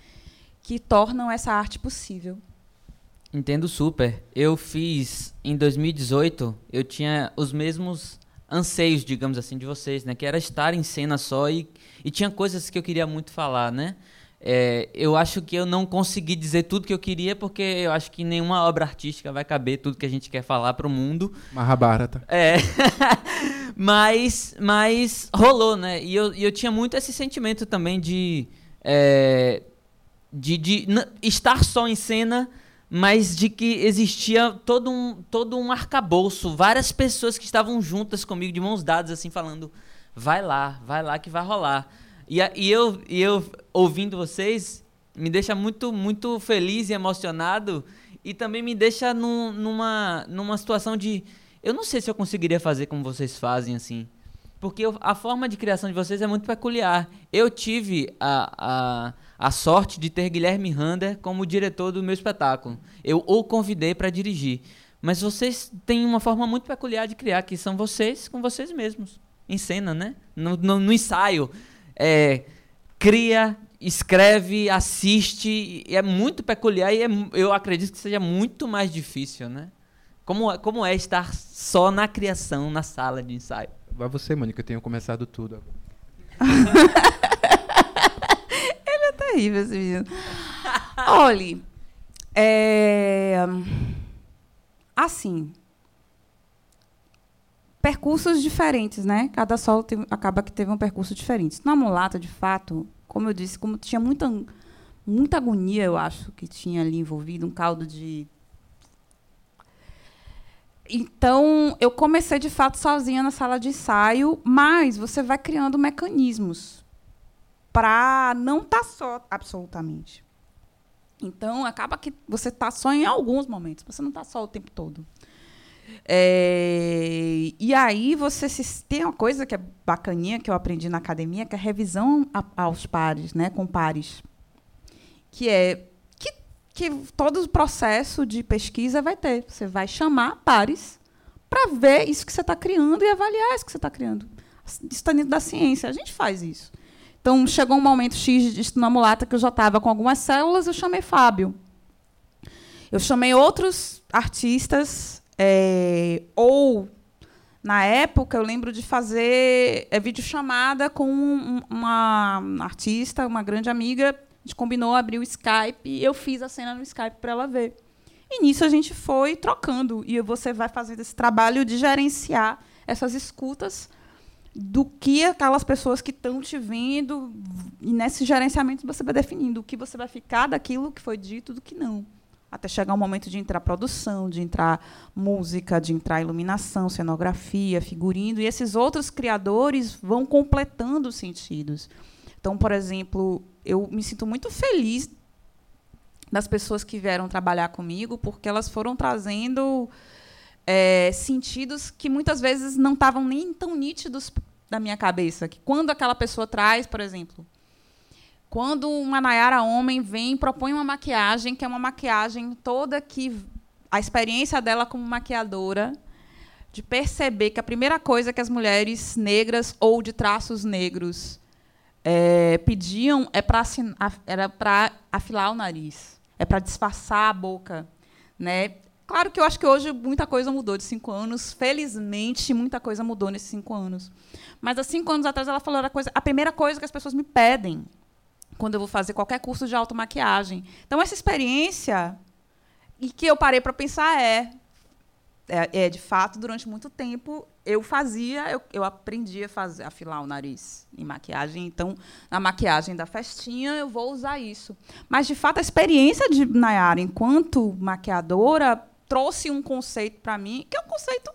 que tornam essa arte possível. Entendo super. Eu fiz em 2018, eu tinha os mesmos anseios, digamos assim, de vocês, né? Que era estar em cena só e, e tinha coisas que eu queria muito falar, né? É, eu acho que eu não consegui dizer tudo que eu queria, porque eu acho que nenhuma obra artística vai caber tudo que a gente quer falar para o mundo. Mahabharata. É. mas, mas rolou, né? E eu, e eu tinha muito esse sentimento também de, é, de, de estar só em cena mas de que existia todo um, todo um arcabouço, várias pessoas que estavam juntas comigo, de mãos dadas, assim, falando: vai lá, vai lá que vai rolar. E, e eu, e eu ouvindo vocês me deixa muito, muito feliz e emocionado e também me deixa num- numa, numa situação de eu não sei se eu conseguiria fazer como vocês fazem assim. Porque eu- a forma de criação de vocês é muito peculiar. Eu tive a, a, a sorte de ter Guilherme Rander como diretor do meu espetáculo. Eu o convidei para dirigir. Mas vocês têm uma forma muito peculiar de criar, que são vocês com vocês mesmos. Em cena, né? No, no- no ensaio. É, cria, escreve, assiste. E é muito peculiar e é eu acredito que seja muito mais difícil, né? Como, é- como é estar só na criação, na sala de ensaio? Vai você, Mônica, eu tenho começado tudo agora. terrível esse menino. Olhe, é, assim, percursos diferentes, né? Cada solo acaba que teve um percurso diferente. Na mulata, de fato, como eu disse, como tinha muita, muita agonia, eu acho, que tinha ali envolvido, um caldo de então, eu comecei de fato sozinha na sala de ensaio, mas você vai criando mecanismos para não estar só absolutamente. Então, acaba que você está só em alguns momentos, você não está só o tempo todo. É, e aí você se, tem uma coisa que é bacaninha que eu aprendi na academia, que é a revisão a- aos pares, né, com pares, que é que, que todo o processo de pesquisa vai ter. Você vai chamar pares para ver isso que você está criando e avaliar isso que você está criando. Isso está dentro da ciência. A gente faz isso. Então, chegou um momento X de estudo na mulata que eu já estava com algumas células, eu chamei Fábio. Eu chamei outros artistas, é, ou, na época, eu lembro de fazer é, videochamada com um- uma artista, uma grande amiga. A gente combinou abrir o Skype e eu fiz a cena no Skype para ela ver. E nisso a gente foi trocando. E você vai fazendo esse trabalho de gerenciar essas escutas do que aquelas pessoas que estão te vendo. E nesse gerenciamento você vai definindo o que você vai ficar daquilo que foi dito do que não. Até chegar o momento de entrar produção, de entrar música, de entrar iluminação, cenografia, figurino. E esses outros criadores vão completando os sentidos. Então, por exemplo, eu me sinto muito feliz das pessoas que vieram trabalhar comigo, porque elas foram trazendo é, sentidos que muitas vezes não estavam nem tão nítidos da minha cabeça. Que quando aquela pessoa traz, por exemplo, quando uma Nayara homem vem e propõe uma maquiagem, que é uma maquiagem toda que a experiência dela como maquiadora de perceber que a primeira coisa que as mulheres negras ou de traços negros é, pediam é pra era para afilar o nariz, é para disfarçar a boca, né? Claro que eu acho que hoje muita coisa mudou de cinco anos. Felizmente, muita coisa mudou nesses cinco anos. Mas há cinco anos atrás ela falou a coisa, a primeira coisa que as pessoas me pedem quando eu vou fazer qualquer curso de automaquiagem. Então essa experiência e que eu parei para pensar é, é, é, de fato durante muito tempo eu fazia, eu, eu aprendi a fazer, afilar o nariz em maquiagem. Então na maquiagem da festinha eu vou usar isso. Mas de fato a experiência de Nayara enquanto maquiadora trouxe um conceito para mim que é um conceito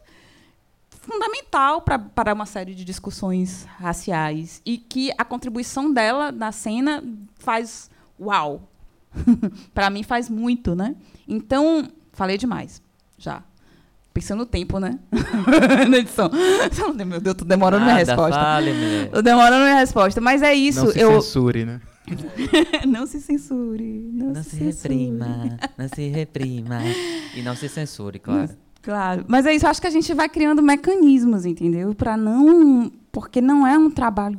fundamental pra- para uma série de discussões raciais e que a contribuição dela na cena faz uau. para mim faz muito, né? Então, falei demais, já. Pensando no tempo, né? na edição. Meu Deus, tô demorando minha Nada, resposta. Fale, mulher. Tô demorando minha resposta, mas é isso. Não se eu censure, né? não se censure, não, Não se, se censure. reprima, não se reprima. E não se censure, claro. Claro, mas é isso. Acho que a gente vai criando mecanismos, entendeu? Para não, porque não é um trabalho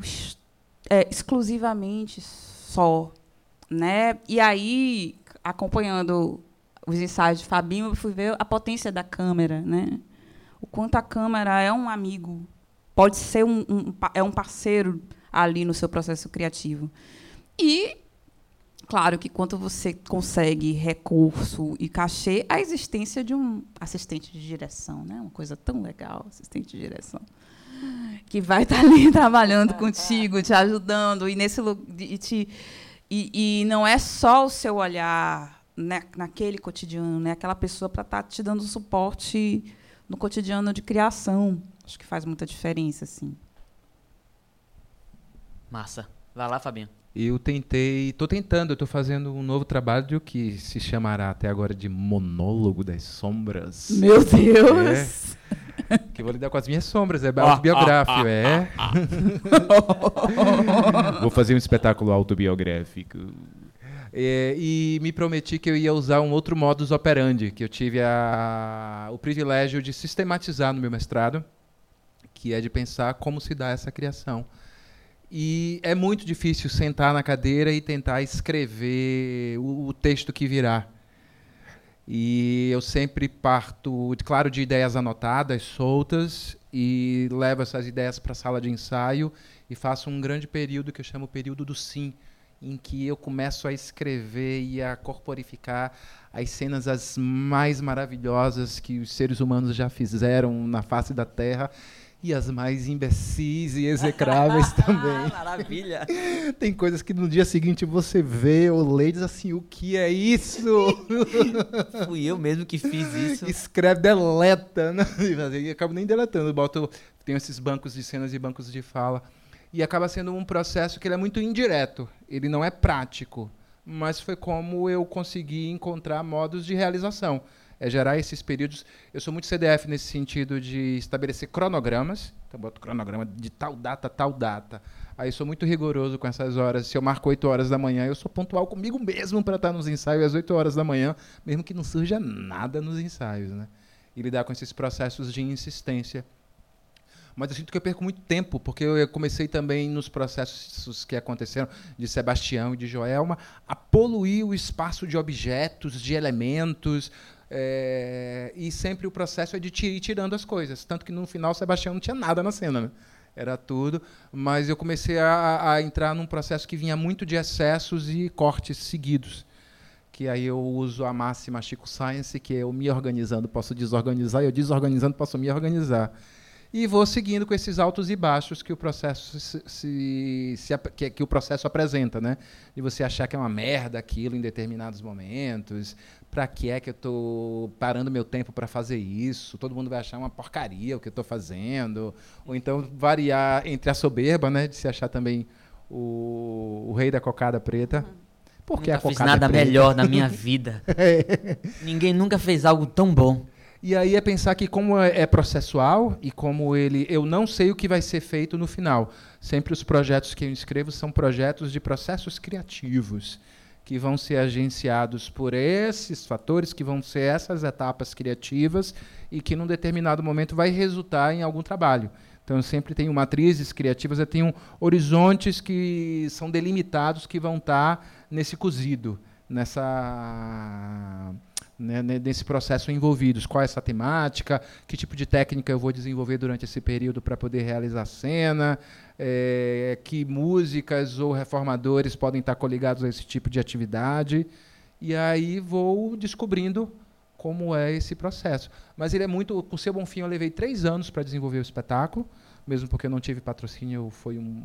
é, exclusivamente só, né? E aí, acompanhando os ensaios de Fabinho, eu fui ver a potência da câmera, né? O quanto a câmera é um amigo, pode ser um, um é um parceiro ali no seu processo criativo. E Claro que quando você consegue recurso e cachê, a existência de um assistente de direção, né? Uma coisa tão legal, assistente de direção, que vai estar ali trabalhando contigo, te ajudando e nesse e, te, e, e não é só o seu olhar né, naquele cotidiano, né? Aquela pessoa para estar te dando suporte no cotidiano de criação. Acho que faz muita diferença, assim. Massa. Vai lá, Fabinho. Eu tentei, tô tentando, eu tô fazendo um novo trabalho que se chamará até agora de Monólogo das Sombras. Meu Deus! É, que eu vou lidar com as minhas sombras, é autobiográfico, é. vou fazer um espetáculo autobiográfico. É, e me prometi que eu ia usar um outro modus operandi, que eu tive a, o privilégio de sistematizar no meu mestrado, que é de pensar como se dá essa criação. E é muito difícil sentar na cadeira e tentar escrever o, o texto que virá. E eu sempre parto, claro, de ideias anotadas, soltas, e levo essas ideias para a sala de ensaio e faço um grande período que eu chamo período do sim, em que eu começo a escrever e a corporificar as cenas as mais maravilhosas que os seres humanos já fizeram na face da Terra e as mais imbecis e execráveis também. Maravilha! Tem coisas que no dia seguinte você vê ou lê e diz assim, o que é isso? Fui eu mesmo que fiz isso. Escreve, deleta. Né? E acabo nem deletando, boto, tenho esses bancos de cenas e bancos de fala. E acaba sendo um processo que ele é muito indireto, ele não é prático, mas foi como eu consegui encontrar modos de realização é gerar esses períodos. Eu sou muito CDF nesse sentido de estabelecer cronogramas. Então, boto cronograma de tal data, tal data. Aí sou muito rigoroso com essas horas. Se eu marco 8 horas da manhã, eu sou pontual comigo mesmo para estar nos ensaios às 8 horas da manhã, mesmo que não surja nada nos ensaios. Né? E lidar com esses processos de insistência. Mas eu sinto que eu perco muito tempo, porque eu comecei também nos processos que aconteceram de Sebastião e de Joelma a poluir o espaço de objetos, de elementos, é, e sempre o processo é de ir tirando as coisas. Tanto que no final o Sebastião não tinha nada na cena. Né? Era tudo. Mas eu comecei a, a, entrar num processo que vinha muito de excessos e cortes seguidos. Que aí eu uso a máxima Chico Science, que é eu me organizando posso desorganizar, eu desorganizando posso me organizar. E vou seguindo com esses altos e baixos que o processo se, se, se que, que, o processo apresenta, né? De você achar que é uma merda aquilo em determinados momentos, para que é que eu estou parando meu tempo para fazer isso? Todo mundo vai achar uma porcaria o que eu estou fazendo. Ou então variar entre a soberba, né, de se achar também o, o rei da cocada preta. Uhum. Porque nunca a cocada fiz nada preta. melhor na minha vida. é. Ninguém nunca fez algo tão bom. E aí é pensar que como é, é processual e como ele, eu não sei o que vai ser feito no final. Sempre os projetos que eu escrevo são projetos de processos criativos que vão ser agenciados por esses fatores, que vão ser essas etapas criativas e que num determinado momento vai resultar em algum trabalho. Então, eu sempre tenho matrizes criativas, eu tenho horizontes que são delimitados que vão estar nesse cozido, nessa né, nesse processo envolvidos. Qual é essa temática? Que tipo de técnica eu vou desenvolver durante esse período para poder realizar a cena? É, que músicas ou reformadores podem estar coligados a esse tipo de atividade? E aí vou descobrindo como é esse processo. Mas ele é muito. Com o seu Bonfim, eu levei três anos para desenvolver o espetáculo, mesmo porque eu não tive patrocínio, foi um.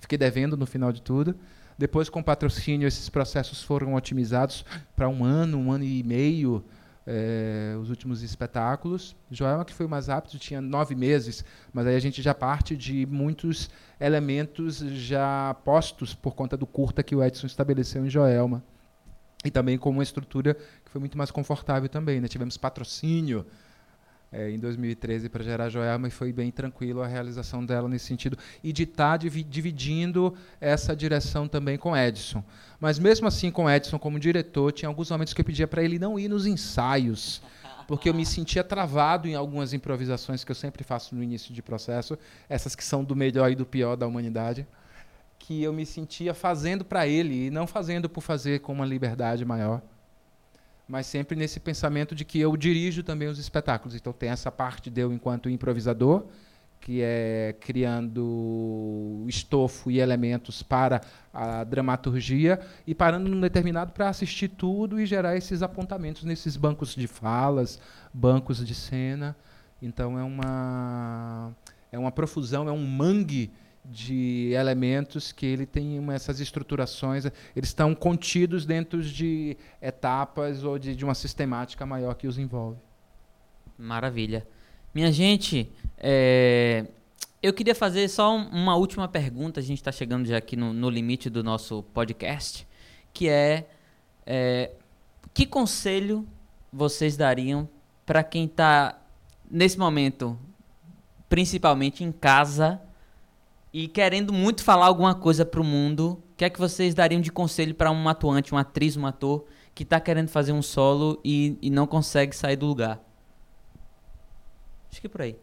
Fiquei devendo no final de tudo. Depois, com patrocínio, esses processos foram otimizados para um ano, um ano e meio, é, os últimos espetáculos. Joelma, que foi mais rápido, tinha nove meses, mas aí a gente já parte de muitos elementos já postos por conta do curta que o Edson estabeleceu em Joelma. E também com uma estrutura que foi muito mais confortável também. Né? Tivemos patrocínio, é, em 2013 para gerar Joelma e foi bem tranquilo a realização dela nesse sentido e de estar tá dividindo essa direção também com Edson. Mas mesmo assim com Edson como diretor, tinha alguns momentos que eu pedia para ele não ir nos ensaios, porque eu me sentia travado em algumas improvisações que eu sempre faço no início de processo, essas que são do melhor e do pior da humanidade, que eu me sentia fazendo para ele e não fazendo por fazer com uma liberdade maior mas sempre nesse pensamento de que eu dirijo também os espetáculos. Então tem essa parte de eu enquanto improvisador, que é criando estofo e elementos para a dramaturgia e parando num determinado para assistir tudo e gerar esses apontamentos nesses bancos de falas, bancos de cena. Então é uma é uma profusão, é um mangue de elementos que ele tem uma, essas estruturações, eles estão contidos dentro de etapas ou de, de uma sistemática maior que os envolve. Maravilha. Minha gente, é, Eu queria fazer só um- uma última pergunta, a gente está chegando já aqui no, no limite do nosso podcast, que é, é, que conselho vocês dariam para quem está nesse momento, principalmente em casa, e querendo muito falar alguma coisa para o mundo? O que é que vocês dariam de conselho para um atuante, uma atriz, um ator que está querendo fazer um solo e, e não consegue sair do lugar? Acho que é por aí.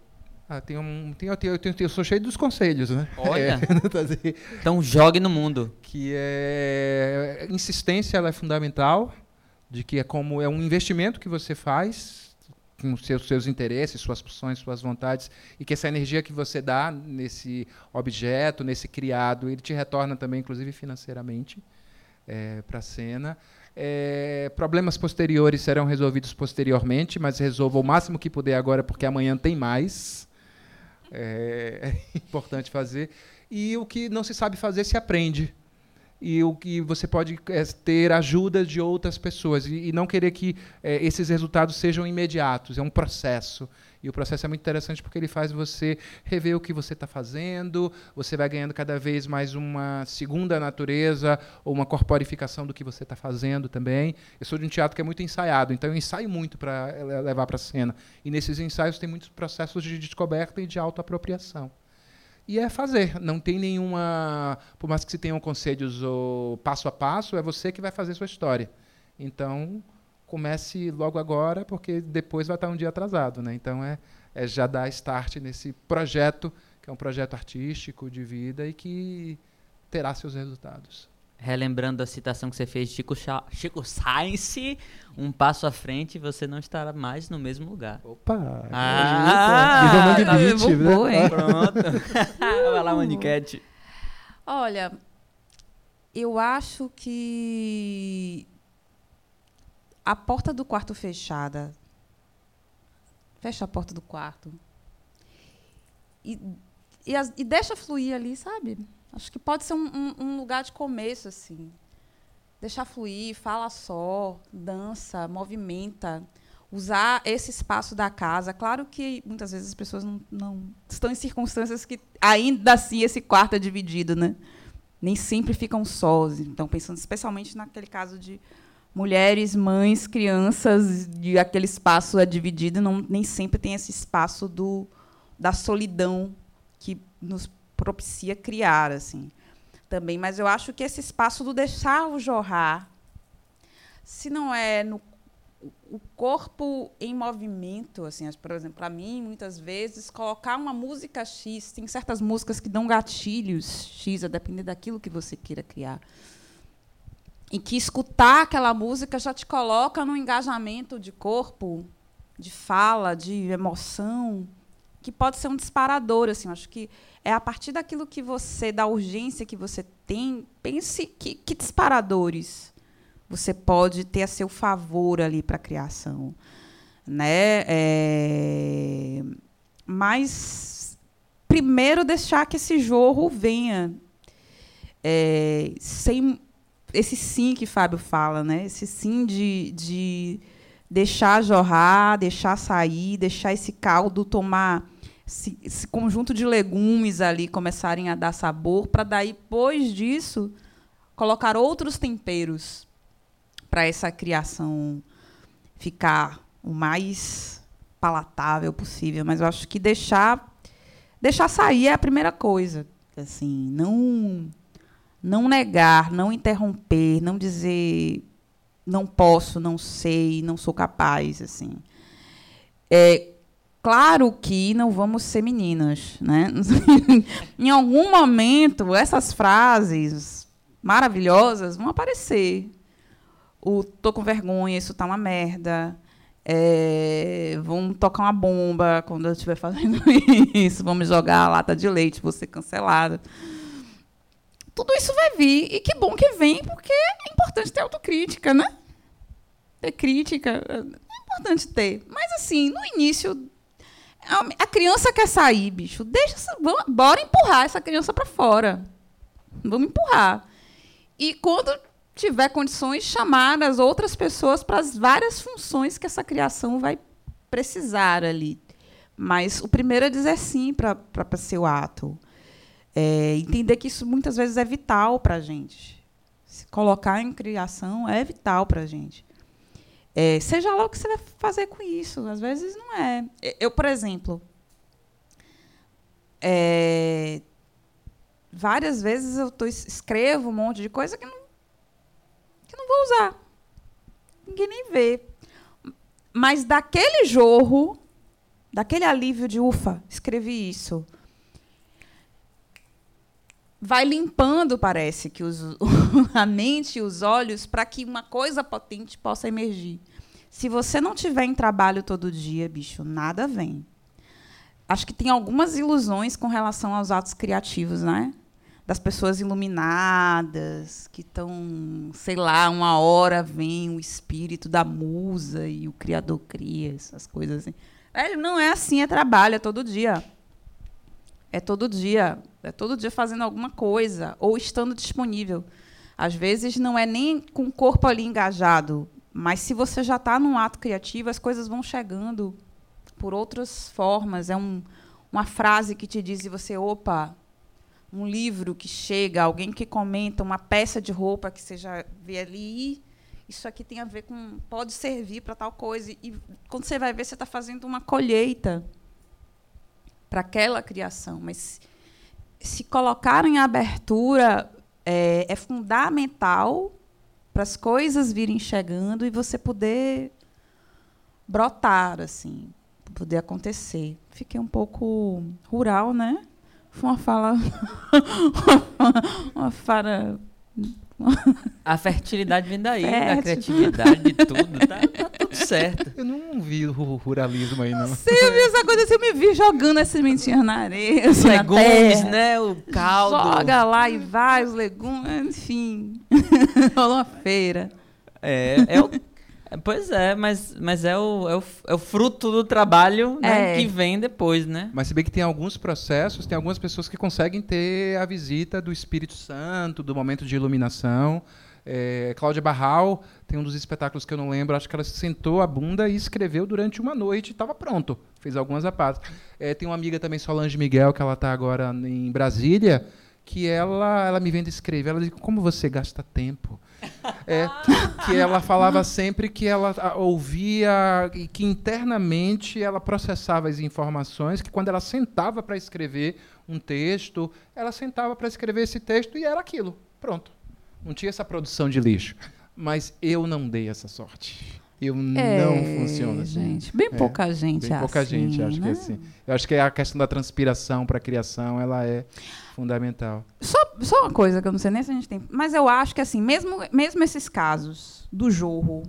Ah, tem um, tem, eu, tenho, eu, tenho, eu sou cheio dos conselhos, né? Olha. É, Então jogue no mundo. que é insistência ela é fundamental, de que é como é um investimento que você faz com seus, seus interesses, suas opções, suas vontades, e que essa energia que você dá nesse objeto, nesse criado, ele te retorna também, inclusive financeiramente, para a cena. É, problemas posteriores serão resolvidos posteriormente, mas resolva o máximo que puder agora, porque amanhã tem mais. É, é importante fazer. E o que não se sabe fazer se aprende. E o que você pode é, ter ajuda de outras pessoas e, e não querer que é, esses resultados sejam imediatos. É um processo. E o processo é muito interessante porque ele faz você rever o que você está fazendo, você vai ganhando cada vez mais uma segunda natureza ou uma corporificação do que você está fazendo também. Eu sou de um teatro que é muito ensaiado, então eu ensaio muito para levar para a cena. E nesses ensaios tem muitos processos de descoberta e de autoapropriação. E é fazer, não tem nenhuma. Por mais que se tenham conselhos ou passo a passo, é você que vai fazer sua história. Então, comece logo agora, porque depois vai estar um dia atrasado. Né? Então, é, é já dar start nesse projeto, que é um projeto artístico de vida e que terá seus resultados. Relembrando a citação que você fez de Chico, Cha Chico Science, um passo à frente você não estará mais no mesmo lugar. Opa! Ah, Nível tá Manguebit, né? bom, hein? Pronto. Vai lá, Maniquete. Olha, eu acho que a porta do quarto fechada. Fecha a porta do quarto. E, e, as- e deixa fluir ali, sabe? Acho que pode ser um, um- um lugar de começo, assim. Deixar fluir, fala só, dança, movimenta. Usar esse espaço da casa. Claro que muitas vezes as pessoas não, não estão em circunstâncias que ainda assim esse quarto é dividido, né? Nem sempre ficam sós. Então, pensando especialmente naquele caso de mulheres, mães, crianças, e aquele espaço é dividido, não, nem sempre tem esse espaço do, da solidão que nos propicia criar, assim, também. Mas eu acho que esse espaço do deixar o jorrar, se não é no o corpo em movimento, assim, as- por exemplo, para mim, muitas vezes, colocar uma música X, tem certas músicas que dão gatilhos X, a depender daquilo que você queira criar. E que escutar aquela música já te coloca num engajamento de corpo, de fala, de emoção, que pode ser um disparador, assim, acho que é a partir daquilo que você, da urgência que você tem, pense que, que disparadores você pode ter a seu favor ali para a criação, né? É, Mas primeiro deixar que esse jorro venha é, sem esse sim que Fábio fala, né? Esse sim de, de deixar jorrar, deixar sair, deixar esse caldo tomar esse, esse conjunto de legumes ali começarem a dar sabor, para daí, depois disso, colocar outros temperos para essa criação ficar o mais palatável possível. Mas eu acho que deixar deixar sair é a primeira coisa. Assim, não não negar, não interromper, não dizer não posso, não sei, não sou capaz, assim. É claro que não vamos ser meninas, né? em algum momento essas frases maravilhosas vão aparecer. O tô com vergonha, isso tá uma merda. É, vão tocar uma bomba quando eu estiver fazendo isso. Vamos jogar a lata de leite, vou ser cancelada. Tudo isso vai vir. E que bom que vem, porque é importante ter autocrítica, né? Ter crítica. É importante ter. Mas, assim, no início, a- criança quer sair, bicho. Deixa, vamos- bora empurrar essa criança para fora. Vamos empurrar. E quando tiver condições, chamar as outras pessoas para as várias funções que essa criação vai precisar ali. Mas o primeiro é dizer sim para ser o ato. É, entender que isso muitas vezes é vital para a gente. Se colocar em criação é vital para a gente. É, seja lá o que você vai fazer com isso. Às vezes não é. Eu, por exemplo, é, várias vezes eu tô, escrevo um monte de coisa que não, que não vou usar. Ninguém nem vê. Mas daquele jorro, daquele alívio de ufa, escrevi isso. Vai limpando, parece, que os, a mente e os olhos para que uma coisa potente possa emergir. Se você não tiver em trabalho todo dia, bicho, nada vem. Acho que tem algumas ilusões com relação aos atos criativos, né? das pessoas iluminadas, que estão, sei lá, uma hora vem o espírito da musa e o criador cria essas coisas assim. Velho, não é assim, é trabalho, é todo dia. É todo dia, é todo dia fazendo alguma coisa ou estando disponível. Às vezes não é nem com o corpo ali engajado, mas se você já está num ato criativo, as coisas vão chegando por outras formas. É um, uma frase que te diz e você, opa, um livro que chega, alguém que comenta, uma peça de roupa que você já vê ali, isso aqui tem a ver com. pode servir para tal coisa. E quando você vai ver, você está fazendo uma colheita para aquela criação. Mas se colocar em abertura é, é fundamental para as coisas virem chegando e você poder brotar, assim, poder acontecer. Fiquei um pouco rural, né? Foi uma fala. uma fala. A fertilidade vem daí, Fértil. a criatividade de tudo, tá, tá, tudo certo. Eu não vi o ruralismo aí, não. Você viu essa coisa assim, eu me vi jogando as sementinhas na areia. Os assim, legumes, né? O caldo. Joga lá e vai, os legumes, enfim. Rolou uma feira. É, é o Pois é, mas, mas é, o, é, o, é o fruto do trabalho né, é. que vem depois, né? Mas se bem que tem alguns processos, tem algumas pessoas que conseguem ter a visita do Espírito Santo, do momento de iluminação. É, Cláudia Barral tem um dos espetáculos que eu não lembro, acho que ela sentou a bunda e escreveu durante uma noite e estava pronto. Fez algumas apartes. É, tem uma amiga também, Solange Miguel, que ela está agora em Brasília, que ela, ela me vendo escrever. Ela diz: Como você gasta tempo? É, que ela falava sempre que ela ouvia e que internamente ela processava as informações, que quando ela sentava para escrever um texto, ela sentava para escrever esse texto e era aquilo. Pronto. Não tinha essa produção de lixo. Mas eu não dei essa sorte. Eu é, não funciono assim. Gente, bem é, pouca gente bem pouca assim, gente, acho né? que é assim. Eu acho que a questão da transpiração para a criação, ela é fundamental. Só, só uma coisa que eu não sei nem se a gente tem, mas eu acho que assim, mesmo mesmo esses casos do jorro,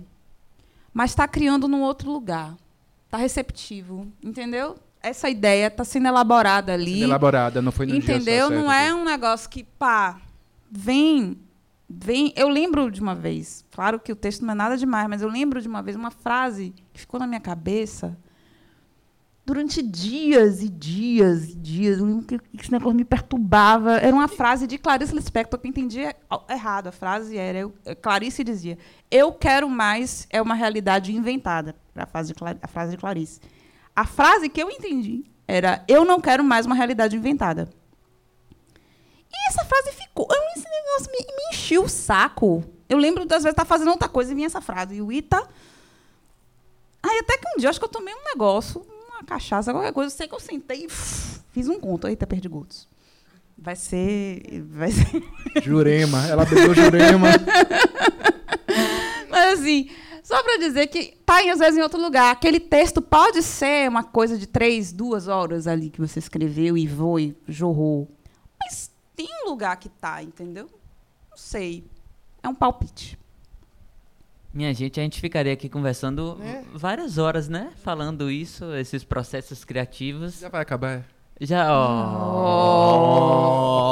mas está criando num outro lugar. Está receptivo, entendeu? Essa ideia está sendo elaborada ali. Sendo elaborada, não foi no Entendeu? Não é um negócio que, pá, vem vem. Eu lembro de uma vez, claro que o texto não é nada demais, mas eu lembro de uma vez uma frase que ficou na minha cabeça durante dias e dias e dias. Esse negócio me perturbava. Era uma frase de Clarice Lispector que eu entendi errado. A frase era: eu, Clarice dizia, eu quero mais é uma realidade inventada. A frase, de, a frase de Clarice. A frase que eu entendi era: eu não quero mais uma realidade inventada. E essa frase ficou. Esse negócio me, me encheu o saco. Eu lembro das vezes estar tá fazendo outra coisa e vinha essa frase. E o Ita. Aí até que um dia acho que eu tomei um negócio, cachaça, qualquer coisa. Eu sei que eu sentei e fiz um conto. Eita, perdi gotos. Vai ser. Vai ser. Jurema. Ela bebeu Jurema. Mas assim. Só para dizer que tá às vezes em outro lugar. Aquele texto pode ser uma coisa de três, duas horas ali que você escreveu e voou e jorrou. Mas tem um lugar que tá, entendeu? Não sei. É um palpite. Minha gente, a gente ficaria aqui conversando é. várias horas, né? Falando isso, esses processos criativos. Já vai acabar. Já, ó.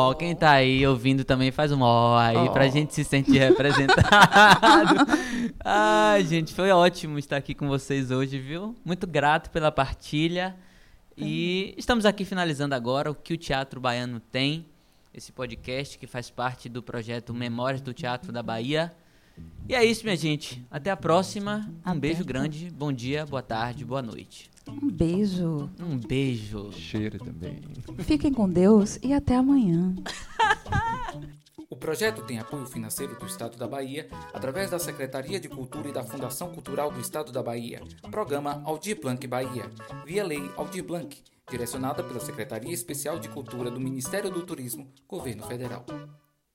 Oh. Quem tá aí ouvindo também faz um ó aí oh. pra gente se sentir representado. Ai, gente, foi ótimo estar aqui com vocês hoje, viu? Muito grato pela partilha. E estamos aqui finalizando agora o que o Teatro Baiano tem esse podcast que faz parte do projeto Memórias do Teatro da Bahia. E é isso, minha gente. Até a próxima. Um Até. beijo grande. Bom dia, boa tarde, boa noite. Um beijo. Um beijo. Cheiro também. Fiquem com Deus e até amanhã. O projeto tem apoio financeiro do Estado da Bahia através da Secretaria de Cultura e da Fundação Cultural do Estado da Bahia. Programa Aldir Blanc Bahia, via Lei Aldir Blanc, direcionada pela Secretaria Especial de Cultura do Ministério do Turismo, Governo Federal.